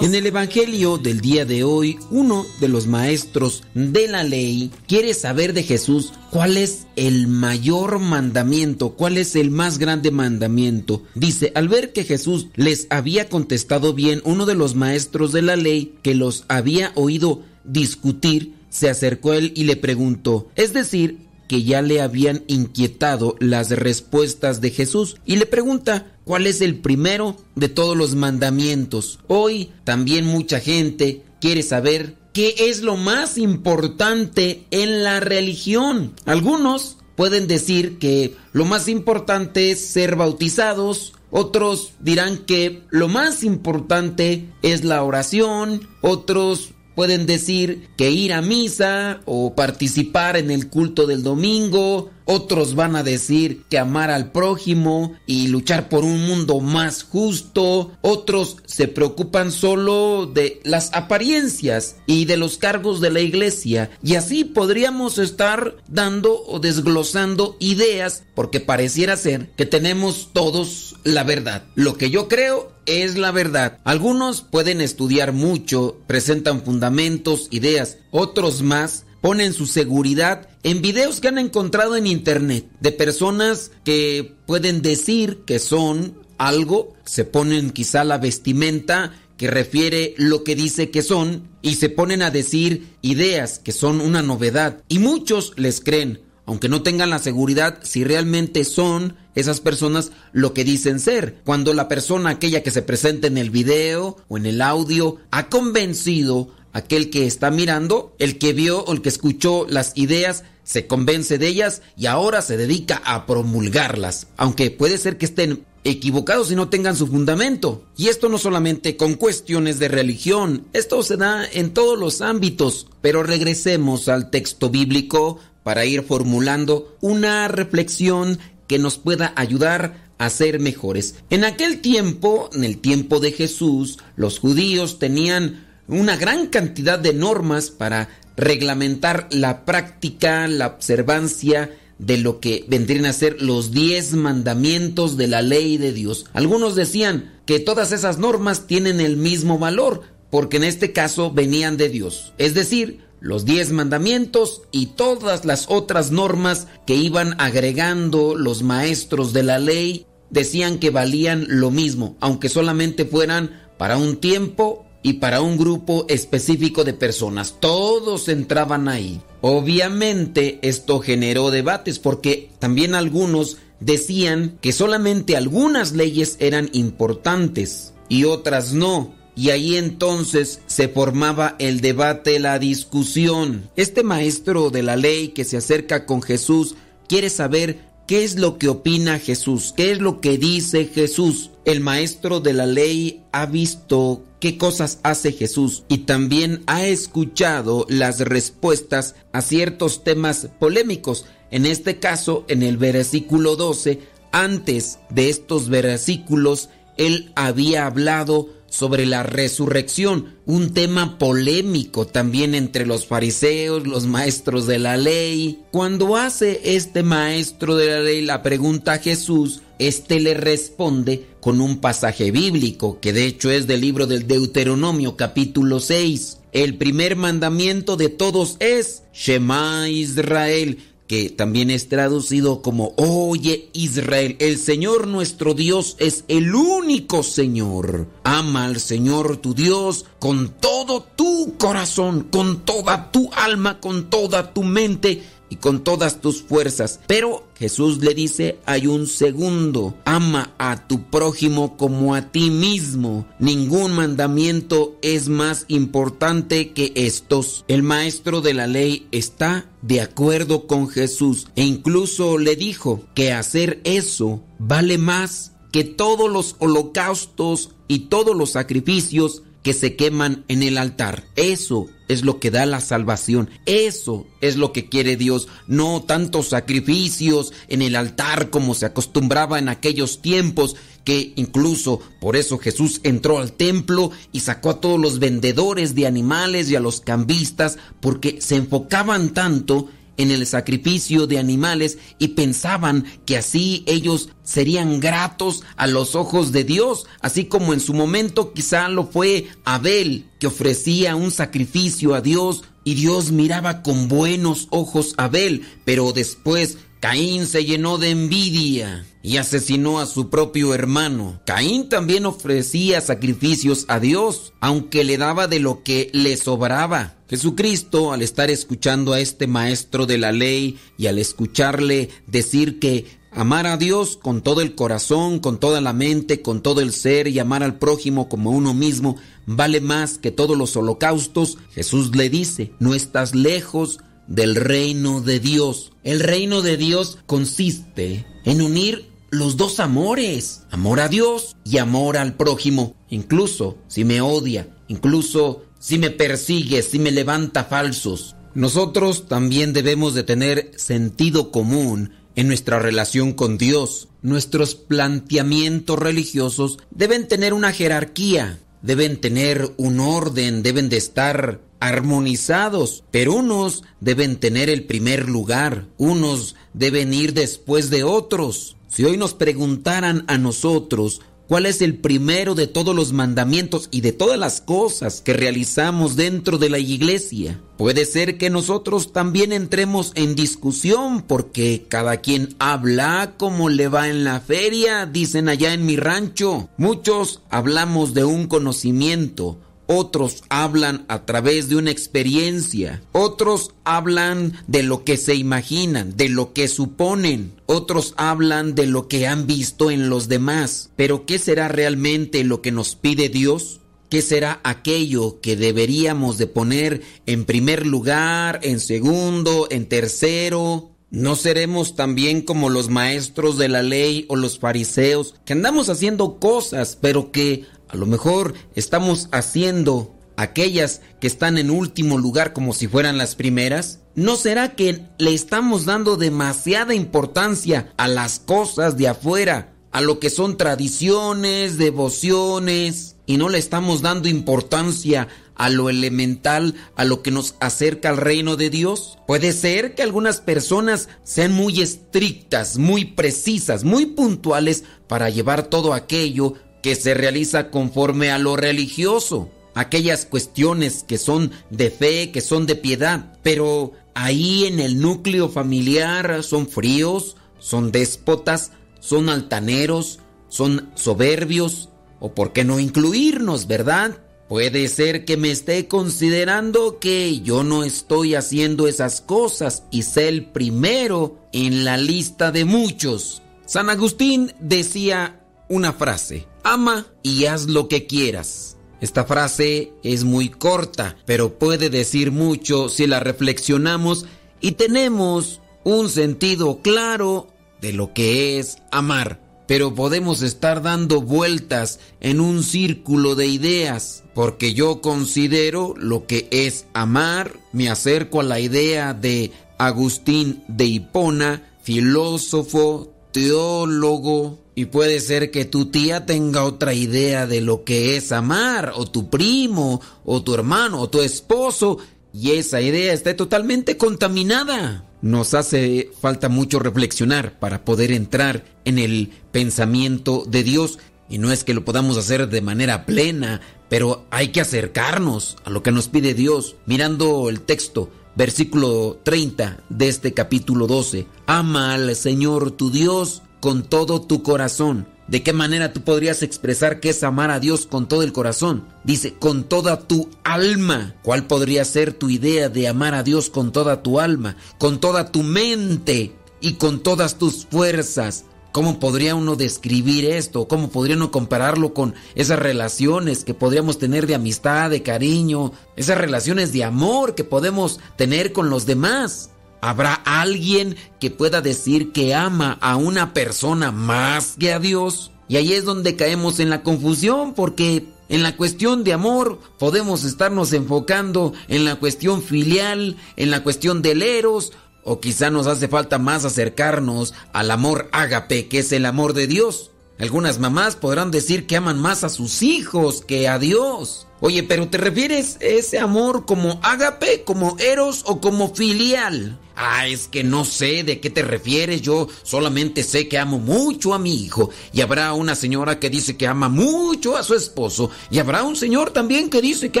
En el Evangelio del día de hoy, uno de los maestros de la ley quiere saber de Jesús cuál es el mayor mandamiento, cuál es el más grande mandamiento. Dice, al ver que Jesús les había contestado bien, uno de los maestros de la ley que los había oído discutir, se acercó a él y le preguntó, es decir, que ya le habían inquietado las respuestas de Jesús y le pregunta cuál es el primero de todos los mandamientos. Hoy también mucha gente quiere saber qué es lo más importante en la religión. Algunos pueden decir que lo más importante es ser bautizados, otros dirán que lo más importante es la oración, otros pueden decir que ir a misa o participar en el culto del domingo. Otros van a decir que amar al prójimo y luchar por un mundo más justo. Otros se preocupan solo de las apariencias y de los cargos de la iglesia. Y así podríamos estar dando o desglosando ideas porque pareciera ser que tenemos todos la verdad. Lo que yo creo es la verdad. Algunos pueden estudiar mucho, presentan fundamentos, ideas, otros más ponen su seguridad en videos que han encontrado en internet de personas que pueden decir que son algo, se ponen quizá la vestimenta que refiere lo que dice que son y se ponen a decir ideas que son una novedad y muchos les creen aunque no tengan la seguridad si realmente son esas personas lo que dicen ser. Cuando la persona aquella que se presenta en el video o en el audio ha convencido aquel que está mirando, el que vio o el que escuchó las ideas, se convence de ellas y ahora se dedica a promulgarlas, aunque puede ser que estén equivocados y no tengan su fundamento. Y esto no solamente con cuestiones de religión, esto se da en todos los ámbitos. Pero regresemos al texto bíblico para ir formulando una reflexión que nos pueda ayudar a ser mejores. En aquel tiempo, en el tiempo de Jesús, los judíos tenían una gran cantidad de normas para reglamentar la práctica, la observancia de lo que vendrían a ser los diez mandamientos de la ley de Dios. Algunos decían que todas esas normas tienen el mismo valor, porque en este caso venían de Dios. Es decir, los diez mandamientos y todas las otras normas que iban agregando los maestros de la ley decían que valían lo mismo, aunque solamente fueran para un tiempo y para un grupo específico de personas. Todos entraban ahí. Obviamente esto generó debates porque también algunos decían que solamente algunas leyes eran importantes y otras no. Y ahí entonces se formaba el debate, la discusión. Este maestro de la ley que se acerca con Jesús quiere saber qué es lo que opina Jesús, qué es lo que dice Jesús. El maestro de la ley ha visto qué cosas hace Jesús y también ha escuchado las respuestas a ciertos temas polémicos. En este caso, en el versículo 12, antes de estos versículos, él había hablado sobre la resurrección, un tema polémico también entre los fariseos, los maestros de la ley. Cuando hace este maestro de la ley la pregunta a Jesús, este le responde con un pasaje bíblico, que de hecho es del libro del Deuteronomio capítulo 6. El primer mandamiento de todos es Shema Israel, que también es traducido como Oye Israel, el Señor nuestro Dios es el único Señor. Ama al Señor tu Dios con todo tu corazón, con toda tu alma, con toda tu mente y con todas tus fuerzas. Pero Jesús le dice, hay un segundo, ama a tu prójimo como a ti mismo. Ningún mandamiento es más importante que estos. El maestro de la ley está de acuerdo con Jesús e incluso le dijo que hacer eso vale más que todos los holocaustos y todos los sacrificios que se queman en el altar. Eso es lo que da la salvación. Eso es lo que quiere Dios. No tantos sacrificios en el altar como se acostumbraba en aquellos tiempos que incluso por eso Jesús entró al templo y sacó a todos los vendedores de animales y a los cambistas porque se enfocaban tanto en el sacrificio de animales y pensaban que así ellos serían gratos a los ojos de Dios, así como en su momento quizá lo fue Abel, que ofrecía un sacrificio a Dios y Dios miraba con buenos ojos a Abel, pero después Caín se llenó de envidia y asesinó a su propio hermano. Caín también ofrecía sacrificios a Dios, aunque le daba de lo que le sobraba. Jesucristo, al estar escuchando a este maestro de la ley y al escucharle decir que amar a Dios con todo el corazón, con toda la mente, con todo el ser y amar al prójimo como uno mismo vale más que todos los holocaustos, Jesús le dice, no estás lejos del reino de Dios. El reino de Dios consiste en unir los dos amores, amor a Dios y amor al prójimo, incluso si me odia, incluso si me persigue, si me levanta falsos. Nosotros también debemos de tener sentido común en nuestra relación con Dios. Nuestros planteamientos religiosos deben tener una jerarquía, deben tener un orden, deben de estar armonizados, pero unos deben tener el primer lugar, unos deben ir después de otros. Si hoy nos preguntaran a nosotros cuál es el primero de todos los mandamientos y de todas las cosas que realizamos dentro de la iglesia, puede ser que nosotros también entremos en discusión porque cada quien habla como le va en la feria, dicen allá en mi rancho. Muchos hablamos de un conocimiento, otros hablan a través de una experiencia, otros hablan de lo que se imaginan, de lo que suponen, otros hablan de lo que han visto en los demás. Pero ¿qué será realmente lo que nos pide Dios? ¿Qué será aquello que deberíamos de poner en primer lugar, en segundo, en tercero? ¿No seremos también como los maestros de la ley o los fariseos que andamos haciendo cosas, pero que a lo mejor estamos haciendo aquellas que están en último lugar como si fueran las primeras? ¿No será que le estamos dando demasiada importancia a las cosas de afuera, a lo que son tradiciones, devociones, y no le estamos dando importancia a lo elemental, a lo que nos acerca al reino de Dios? Puede ser que algunas personas sean muy estrictas, muy precisas, muy puntuales para llevar todo aquello que se realiza conforme a lo religioso, aquellas cuestiones que son de fe, que son de piedad, pero ahí en el núcleo familiar son fríos, son déspotas, son altaneros, son soberbios, o por qué no incluirnos, ¿verdad? Puede ser que me esté considerando que yo no estoy haciendo esas cosas y sé el primero en la lista de muchos. San Agustín decía una frase, ama y haz lo que quieras. Esta frase es muy corta, pero puede decir mucho si la reflexionamos y tenemos un sentido claro de lo que es amar. Pero podemos estar dando vueltas en un círculo de ideas, porque yo considero lo que es amar, me acerco a la idea de Agustín de Hipona, filósofo, teólogo, y puede ser que tu tía tenga otra idea de lo que es amar, o tu primo, o tu hermano, o tu esposo, y esa idea esté totalmente contaminada. Nos hace falta mucho reflexionar para poder entrar en el pensamiento de Dios. Y no es que lo podamos hacer de manera plena, pero hay que acercarnos a lo que nos pide Dios. Mirando el texto, versículo 30 de este capítulo 12. Ama al Señor tu Dios con todo tu corazón. ¿De qué manera tú podrías expresar que es amar a Dios con todo el corazón? Dice, con toda tu alma. ¿Cuál podría ser tu idea de amar a Dios con toda tu alma? Con toda tu mente y con todas tus fuerzas. ¿Cómo podría uno describir esto? ¿Cómo podría uno compararlo con esas relaciones que podríamos tener de amistad, de cariño, esas relaciones de amor que podemos tener con los demás? ¿Habrá alguien que pueda decir que ama a una persona más que a Dios? Y ahí es donde caemos en la confusión porque en la cuestión de amor podemos estarnos enfocando en la cuestión filial, en la cuestión del eros, o quizá nos hace falta más acercarnos al amor ágape, que es el amor de Dios. Algunas mamás podrán decir que aman más a sus hijos que a Dios. Oye, pero ¿te refieres a ese amor como ágape, como eros o como filial? Ah, es que no sé de qué te refieres, yo solamente sé que amo mucho a mi hijo. Y habrá una señora que dice que ama mucho a su esposo. Y habrá un señor también que dice que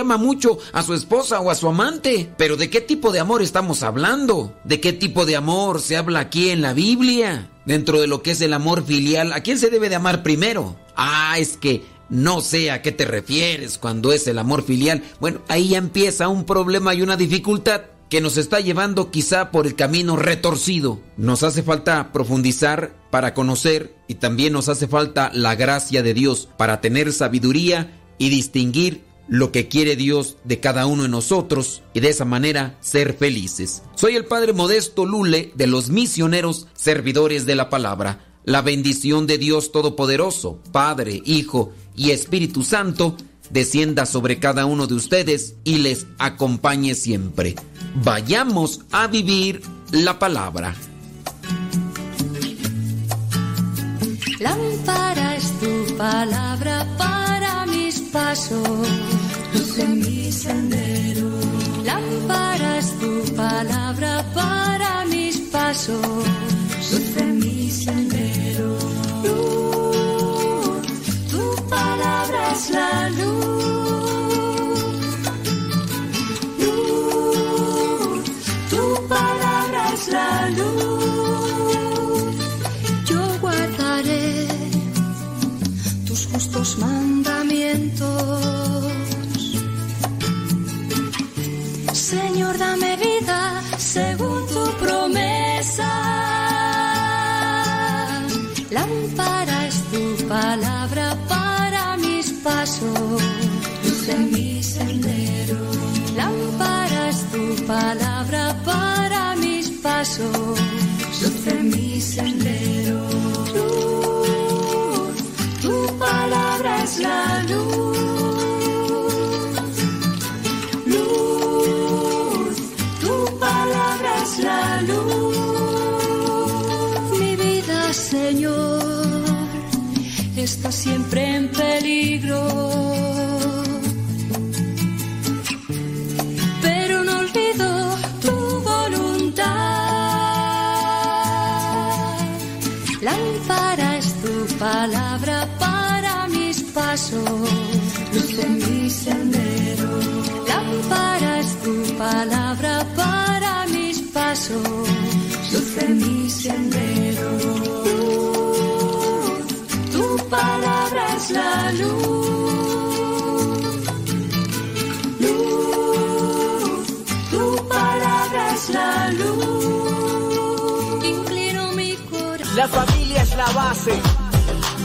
ama mucho a su esposa o a su amante. Pero ¿de qué tipo de amor estamos hablando? ¿De qué tipo de amor se habla aquí en la Biblia? Dentro de lo que es el amor filial, ¿a quién se debe de amar primero? Ah, es que no sé a qué te refieres cuando es el amor filial. Bueno, ahí empieza un problema y una dificultad que nos está llevando quizá por el camino retorcido. Nos hace falta profundizar para conocer y también nos hace falta la gracia de Dios para tener sabiduría y distinguir lo que quiere Dios de cada uno de nosotros y de esa manera ser felices. Soy el Padre Modesto Lule de los misioneros servidores de la palabra. La bendición de Dios Todopoderoso, Padre, Hijo y Espíritu Santo, descienda sobre cada uno de ustedes y les acompañe siempre. Vayamos a vivir la palabra. Lámpara es tu palabra para mis pasos, luz en mi sendero. Lámpara es tu palabra para luz en mi sendero. Lámpara es tu palabra para mis pasos, luz en mi sendero. Luz, tu palabra es la luz. Luz, tu palabra es la luz. Mi vida, Señor, está siempre en peligro. paso, luz en mi sendero. Lámpara es tu palabra para mis pasos, luz en mi sendero. Luz, tu palabra es la luz. Luz, tu palabra es la luz. Inclino mi corazón. La familia es la base.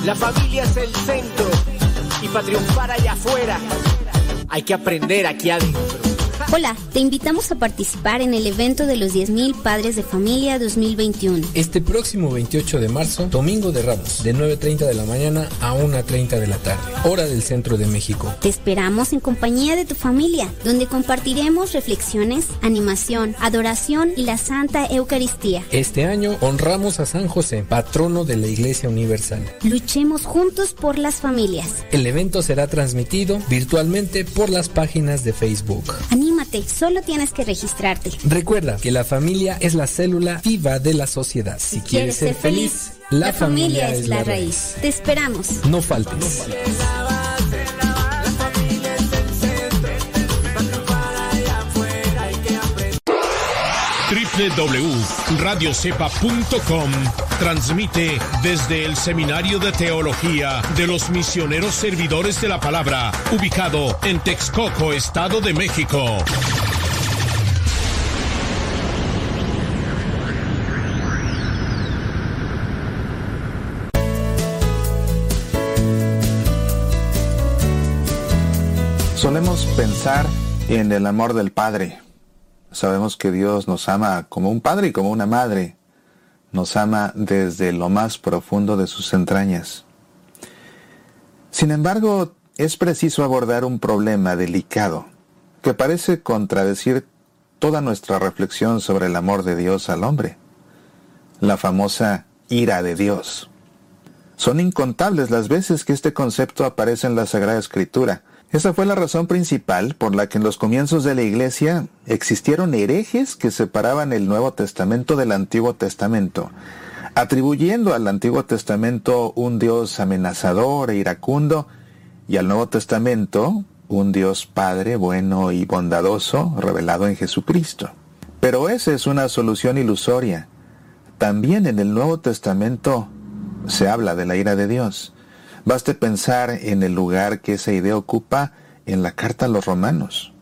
La familia es el centro para triunfar allá afuera, hay que aprender aquí adentro. Hola, te invitamos a participar en el evento de los 10.000 Padres de Familia 2021. Este próximo 28 de marzo, Domingo de Ramos, de 9.30 de la mañana a 1.30 de la tarde, hora del centro de México. Te esperamos en compañía de tu familia, donde compartiremos reflexiones, animación, adoración y la Santa Eucaristía. Este año honramos a San José, patrono de la Iglesia Universal. Luchemos juntos por las familias. El evento será transmitido virtualmente por las páginas de Facebook. Solo tienes que registrarte. Recuerda que la familia es la célula viva de la sociedad. Si, quieres ser feliz, la, familia, es la raíz. Te esperamos. No faltes. www.radiocepa.com transmite desde el Seminario de Teología de los Misioneros Servidores de la Palabra, ubicado en Texcoco, Estado de México. Solemos pensar en el amor del Padre. Sabemos que Dios nos ama como un padre y como una madre. Nos ama desde lo más profundo de sus entrañas. Sin embargo, es preciso abordar un problema delicado que parece contradecir toda nuestra reflexión sobre el amor de Dios al hombre. La famosa ira de Dios. Son incontables las veces que este concepto aparece en la Sagrada Escritura. Esa fue la razón principal por la que en los comienzos de la Iglesia existieron herejes que separaban el Nuevo Testamento del Antiguo Testamento, atribuyendo al Antiguo Testamento un Dios amenazador e iracundo y al Nuevo Testamento un Dios Padre bueno y bondadoso revelado en Jesucristo. Pero esa es una solución ilusoria. También en el Nuevo Testamento se habla de la ira de Dios. Baste pensar en el lugar que esa idea ocupa en la carta a los romanos.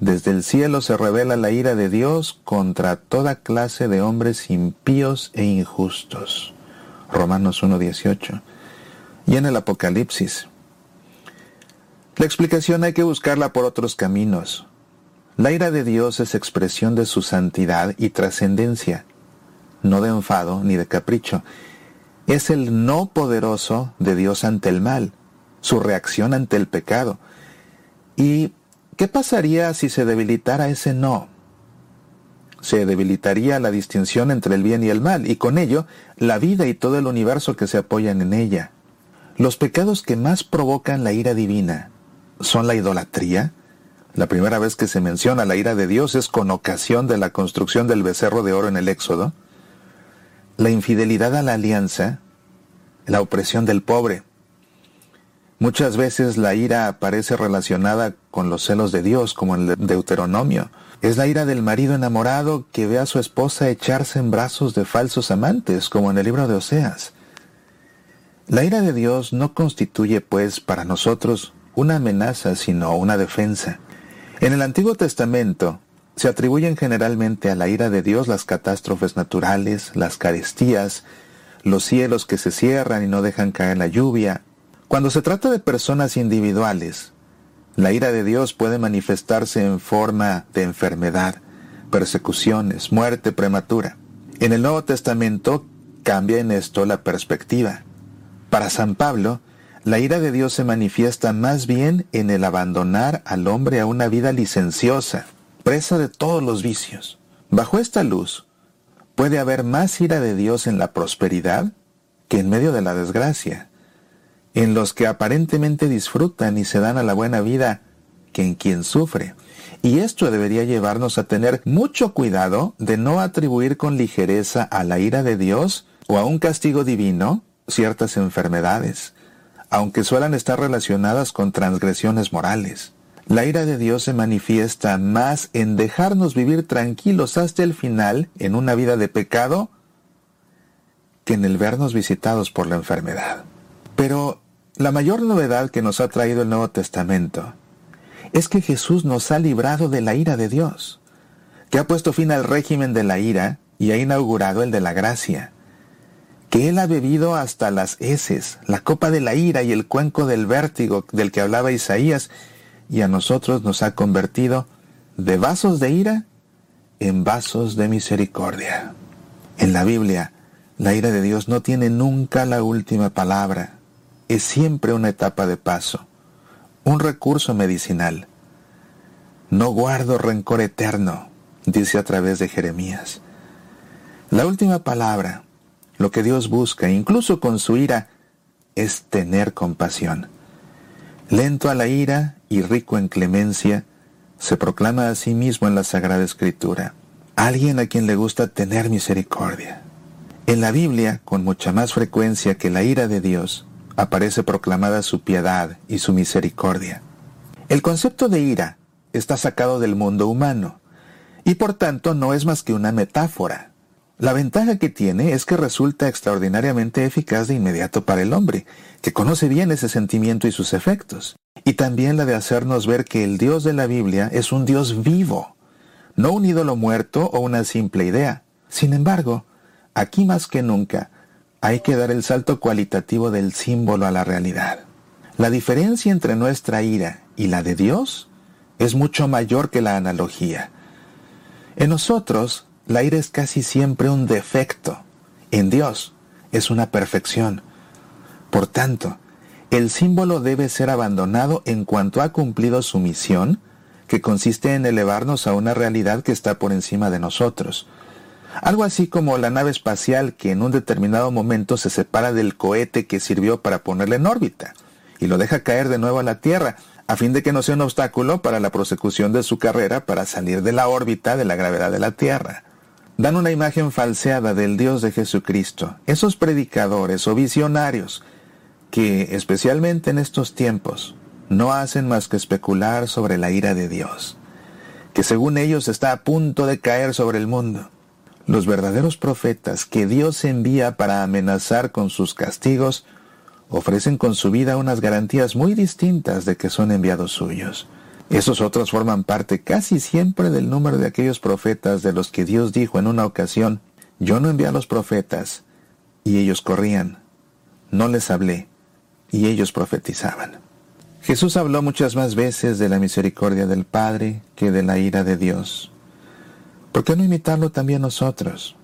Desde el cielo se revela la ira de Dios contra toda clase de hombres impíos e injustos. Romanos 1.18. Y en el Apocalipsis. La explicación hay que buscarla por otros caminos. La ira de Dios es expresión de su santidad y trascendencia, no de enfado ni de capricho es el no poderoso de Dios ante el mal, su reacción ante el pecado. ¿Y qué pasaría si se debilitara ese no? Se debilitaría la distinción entre el bien y el mal, y con ello la vida y todo el universo que se apoyan en ella. Los pecados que más provocan la ira divina son la idolatría. La primera vez que se menciona la ira de Dios es con ocasión de la construcción del becerro de oro en el Éxodo la infidelidad a la alianza, la opresión del pobre. Muchas veces la ira aparece relacionada con los celos de Dios, como en Deuteronomio. Es la ira del marido enamorado que ve a su esposa echarse en brazos de falsos amantes, como en el libro de Oseas. La ira de Dios no constituye, pues, para nosotros una amenaza, sino una defensa. En el Antiguo Testamento, se atribuyen generalmente a la ira de Dios las catástrofes naturales, las carestías, los cielos que se cierran y no dejan caer la lluvia. Cuando se trata de personas individuales, la ira de Dios puede manifestarse en forma de enfermedad, persecuciones, muerte prematura. En el Nuevo Testamento cambia en esto la perspectiva. Para San Pablo, la ira de Dios se manifiesta más bien en el abandonar al hombre a una vida licenciosa, presa de todos los vicios. Bajo esta luz, puede haber más ira de Dios en la prosperidad que en medio de la desgracia, en los que aparentemente disfrutan y se dan a la buena vida que en quien sufre. Y esto debería llevarnos a tener mucho cuidado de no atribuir con ligereza a la ira de Dios o a un castigo divino ciertas enfermedades, aunque suelan estar relacionadas con transgresiones morales. La ira de Dios se manifiesta más en dejarnos vivir tranquilos hasta el final en una vida de pecado que en el vernos visitados por la enfermedad. Pero la mayor novedad que nos ha traído el Nuevo Testamento es que Jesús nos ha librado de la ira de Dios, que ha puesto fin al régimen de la ira y ha inaugurado el de la gracia, que Él ha bebido hasta las heces, la copa de la ira y el cuenco del vértigo del que hablaba Isaías, y a nosotros nos ha convertido de vasos de ira en vasos de misericordia. En la Biblia, la ira de Dios no tiene nunca la última palabra, es siempre una etapa de paso, un recurso medicinal. No guardo rencor eterno, dice a través de Jeremías. La última palabra, lo que Dios busca, incluso con su ira, es tener compasión. Lento a la ira y rico en clemencia, se proclama a sí mismo en la Sagrada Escritura, alguien a quien le gusta tener misericordia. En la Biblia, con mucha más frecuencia que la ira de Dios, aparece proclamada su piedad y su misericordia. El concepto de ira está sacado del mundo humano y por tanto no es más que una metáfora. La ventaja que tiene es que resulta extraordinariamente eficaz de inmediato para el hombre, que conoce bien ese sentimiento y sus efectos, y también la de hacernos ver que el Dios de la Biblia es un Dios vivo, no un ídolo muerto o una simple idea. Sin embargo, aquí más que nunca, hay que dar el salto cualitativo del símbolo a la realidad. La diferencia entre nuestra ira y la de Dios es mucho mayor que la analogía. En nosotros, la ira es casi siempre un defecto. En Dios es una perfección. Por tanto, el símbolo debe ser abandonado en cuanto ha cumplido su misión, que consiste en elevarnos a una realidad que está por encima de nosotros. Algo así como la nave espacial que en un determinado momento se separa del cohete que sirvió para ponerle en órbita y lo deja caer de nuevo a la Tierra, a fin de que no sea un obstáculo para la prosecución de su carrera para salir de la órbita de la gravedad de la Tierra dan una imagen falseada del Dios de Jesucristo. Esos predicadores o visionarios que, especialmente en estos tiempos, no hacen más que especular sobre la ira de Dios, que según ellos está a punto de caer sobre el mundo. Los verdaderos profetas que Dios envía para amenazar con sus castigos ofrecen con su vida unas garantías muy distintas de que son enviados suyos. Esos otros forman parte casi siempre del número de aquellos profetas de los que Dios dijo en una ocasión, yo no envié a los profetas, y ellos corrían, no les hablé, y ellos profetizaban. Jesús habló muchas más veces de la misericordia del Padre que de la ira de Dios. ¿Por qué no imitarlo también nosotros?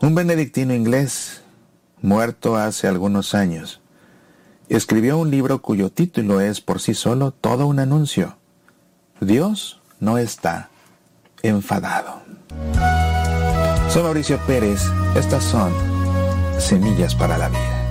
Un benedictino inglés, muerto hace algunos años, escribió un libro cuyo título es por sí solo todo un anuncio. Dios no está enfadado. Soy Mauricio Pérez, estas son Semillas para la Vida.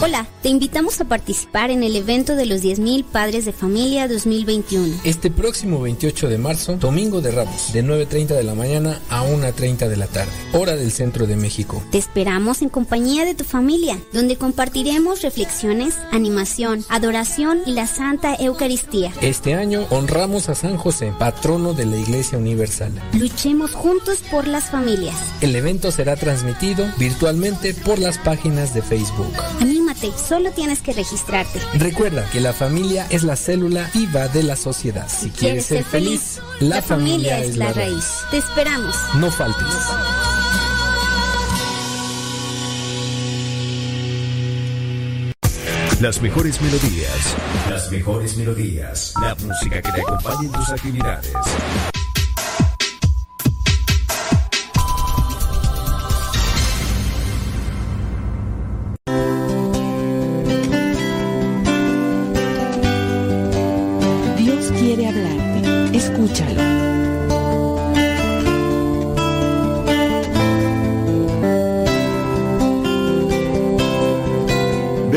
Hola, te invitamos a participar en el evento de los 10.000 Padres de Familia 2021. Este próximo 28 de marzo, Domingo de Ramos, de 9.30 de la mañana a 1.30 de la tarde, hora del centro de México. Te esperamos en compañía de tu familia, donde compartiremos reflexiones, animación, adoración y la Santa Eucaristía. Este año honramos a San José, patrono de la Iglesia Universal. Luchemos juntos por las familias. El evento será transmitido virtualmente por las páginas de Facebook. Anímate, solo tienes que registrarte. Recuerda que la familia es la célula viva de la sociedad. Si, quieres ser feliz, la, familia, es la raíz. Te esperamos. No faltes. Las mejores melodías. Las mejores melodías. La música que te acompañe en tus actividades.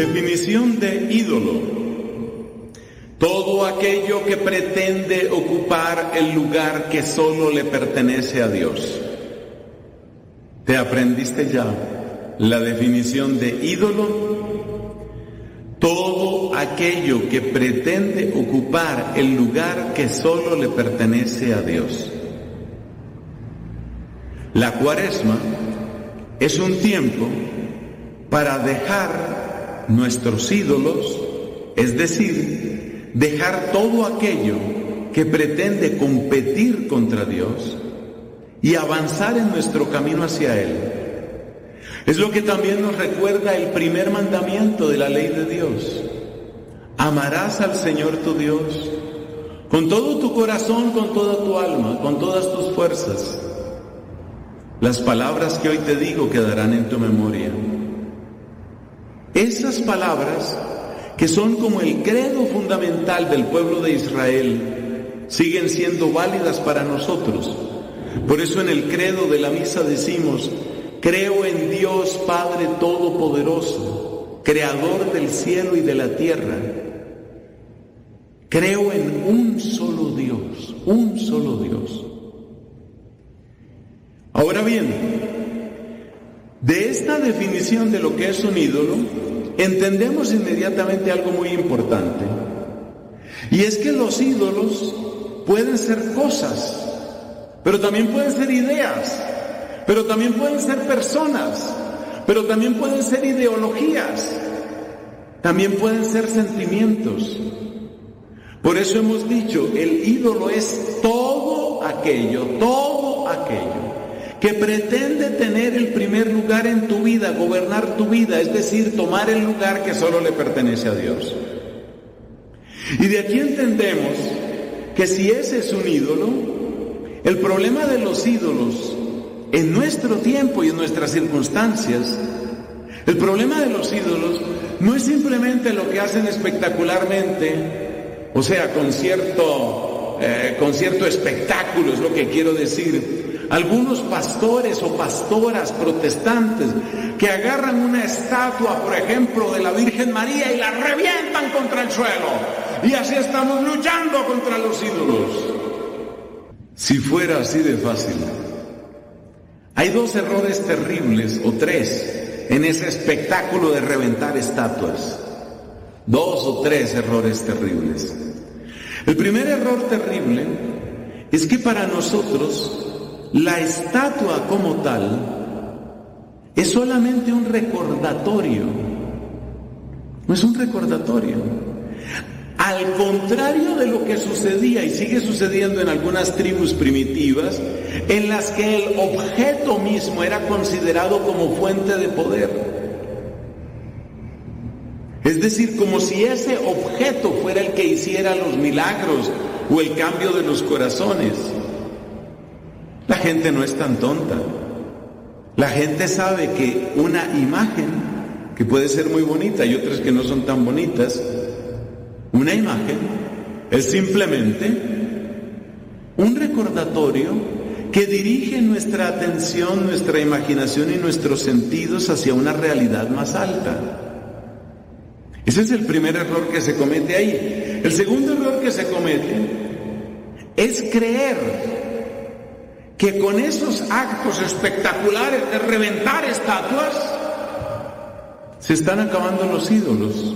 Definición de ídolo. Todo aquello que pretende ocupar el lugar que solo le pertenece a Dios. ¿Te aprendiste ya la definición de ídolo? Todo aquello que pretende ocupar el lugar que solo le pertenece a Dios. La cuaresma es un tiempo para dejar nuestros ídolos, es decir, dejar todo aquello que pretende competir contra Dios y avanzar en nuestro camino hacia Él Es lo que también nos recuerda el primer mandamiento de la ley de Dios. Amarás al Señor tu Dios con todo tu corazón, con toda tu alma, con todas tus fuerzas. Las palabras que hoy te digo quedarán en tu memoria. Esas palabras que son como el credo fundamental del pueblo de Israel, siguen siendo válidas para nosotros. Por eso en el credo de la misa decimos, creo en Dios Padre Todopoderoso, Creador del cielo y de la tierra. Creo en un solo Dios, un solo Dios. Ahora bien, de esta definición de lo que es un ídolo, entendemos inmediatamente algo muy importante. Y es que los ídolos pueden ser cosas, pero también pueden ser ideas, pero también pueden ser personas, pero también pueden ser ideologías, también pueden ser sentimientos. Por eso hemos dicho, el ídolo es todo aquello, todo aquello que pretende tener el primer lugar en tu vida, gobernar tu vida, es decir, tomar el lugar que solo le pertenece a Dios. Y de aquí entendemos que si ese es un ídolo, el problema de los ídolos en nuestro tiempo y en nuestras circunstancias, el problema de los ídolos no es simplemente lo que hacen espectacularmente, o sea, con cierto, eh, con cierto espectáculo, es lo que quiero decir, algunos pastores o pastoras protestantes que agarran una estatua, por ejemplo, de la Virgen María y la revientan contra el suelo. Y así estamos luchando contra los ídolos. Si fuera así de fácil. Hay dos errores terribles, o tres, en ese espectáculo de reventar estatuas. Dos o tres errores terribles. El primer error terrible es que para nosotros la estatua como tal es solamente un recordatorio. No es un recordatorio. Al contrario de lo que sucedía y sigue sucediendo en algunas tribus primitivas, en las que el objeto mismo era considerado como fuente de poder. Es decir, como si ese objeto fuera el que hiciera los milagros o el cambio de los corazones. La gente no es tan tonta. La gente sabe que una imagen, que puede ser muy bonita y otras que no son tan bonitas, una imagen es simplemente un recordatorio que dirige nuestra atención, nuestra imaginación y nuestros sentidos hacia una realidad más alta. Ese es el primer error que se comete ahí. El segundo error que se comete es creer que con esos actos espectaculares de reventar estatuas se están acabando los ídolos.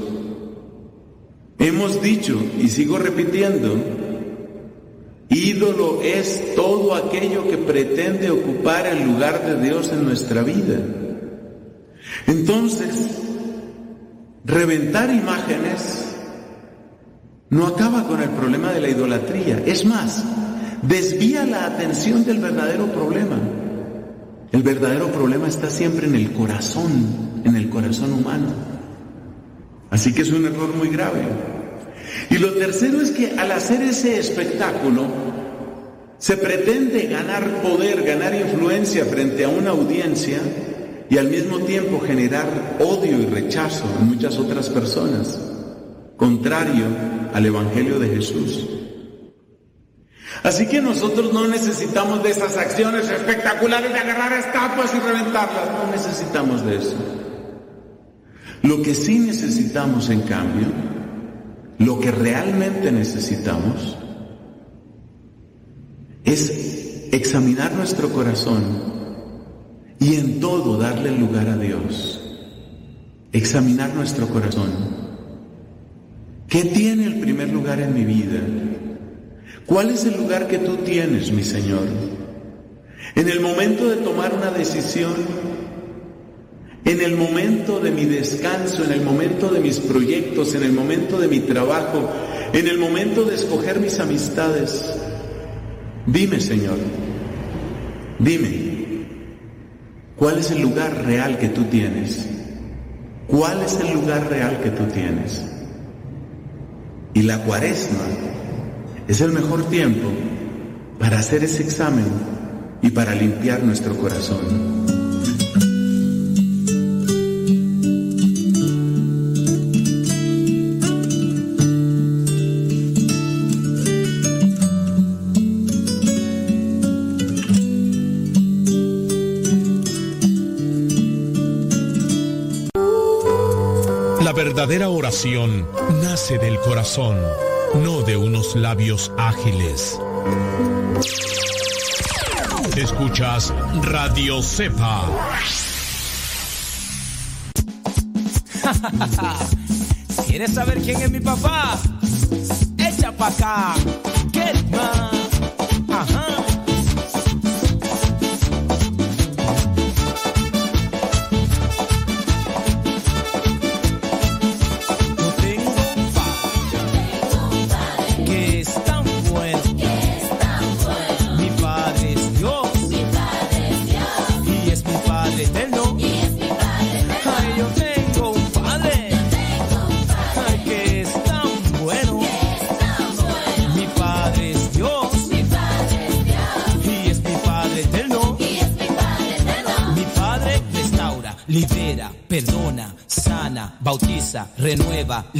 Hemos dicho, y sigo repitiendo, ídolo es todo aquello que pretende ocupar el lugar de Dios en nuestra vida. Entonces, reventar imágenes no acaba con el problema de la idolatría. Es más, desvía la atención del verdadero problema. El verdadero problema está siempre en el corazón, en el corazón humano. Así que es un error muy grave. Y lo tercero es que al hacer ese espectáculo, se pretende ganar poder, ganar influencia frente a una audiencia y al mismo tiempo generar odio y rechazo en muchas otras personas, contrario al Evangelio de Jesús. Así que nosotros no necesitamos de esas acciones espectaculares de agarrar estatuas y reventarlas, no necesitamos de eso. Lo que sí necesitamos, en cambio, lo que realmente necesitamos, es examinar nuestro corazón y en todo darle lugar a Dios. Examinar nuestro corazón. ¿Qué tiene el primer lugar en mi vida? ¿Cuál es el lugar que tú tienes, mi Señor? En el momento de tomar una decisión, en el momento de mi descanso, en el momento de mis proyectos, en el momento de mi trabajo, en el momento de escoger mis amistades. Dime, Señor, dime, ¿Cuál es el lugar real que tú tienes? ¿Cuál es el lugar real que tú tienes? Y la cuaresma es el mejor tiempo para hacer ese examen y para limpiar nuestro corazón. La verdadera oración nace del corazón, no de unos labios ágiles. Escuchas Radio Cepa. ¿Quieres saber quién es mi papá? Echa pa' acá.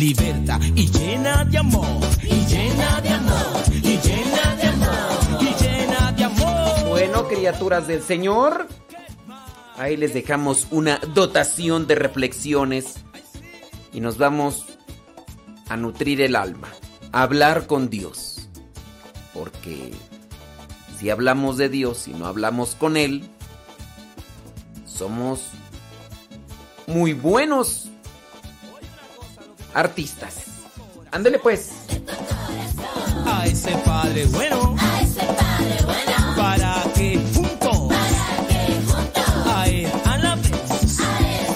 Liberta y llena de amor. Y llena de amor. Y llena de amor. Y llena de amor. Bueno, criaturas del Señor, ahí les dejamos una dotación de reflexiones y nos vamos a nutrir el alma, a hablar con Dios. Porque si hablamos de Dios y no hablamos con Él, somos muy buenos artistas. Ándele pues. A ese padre bueno. A ese padre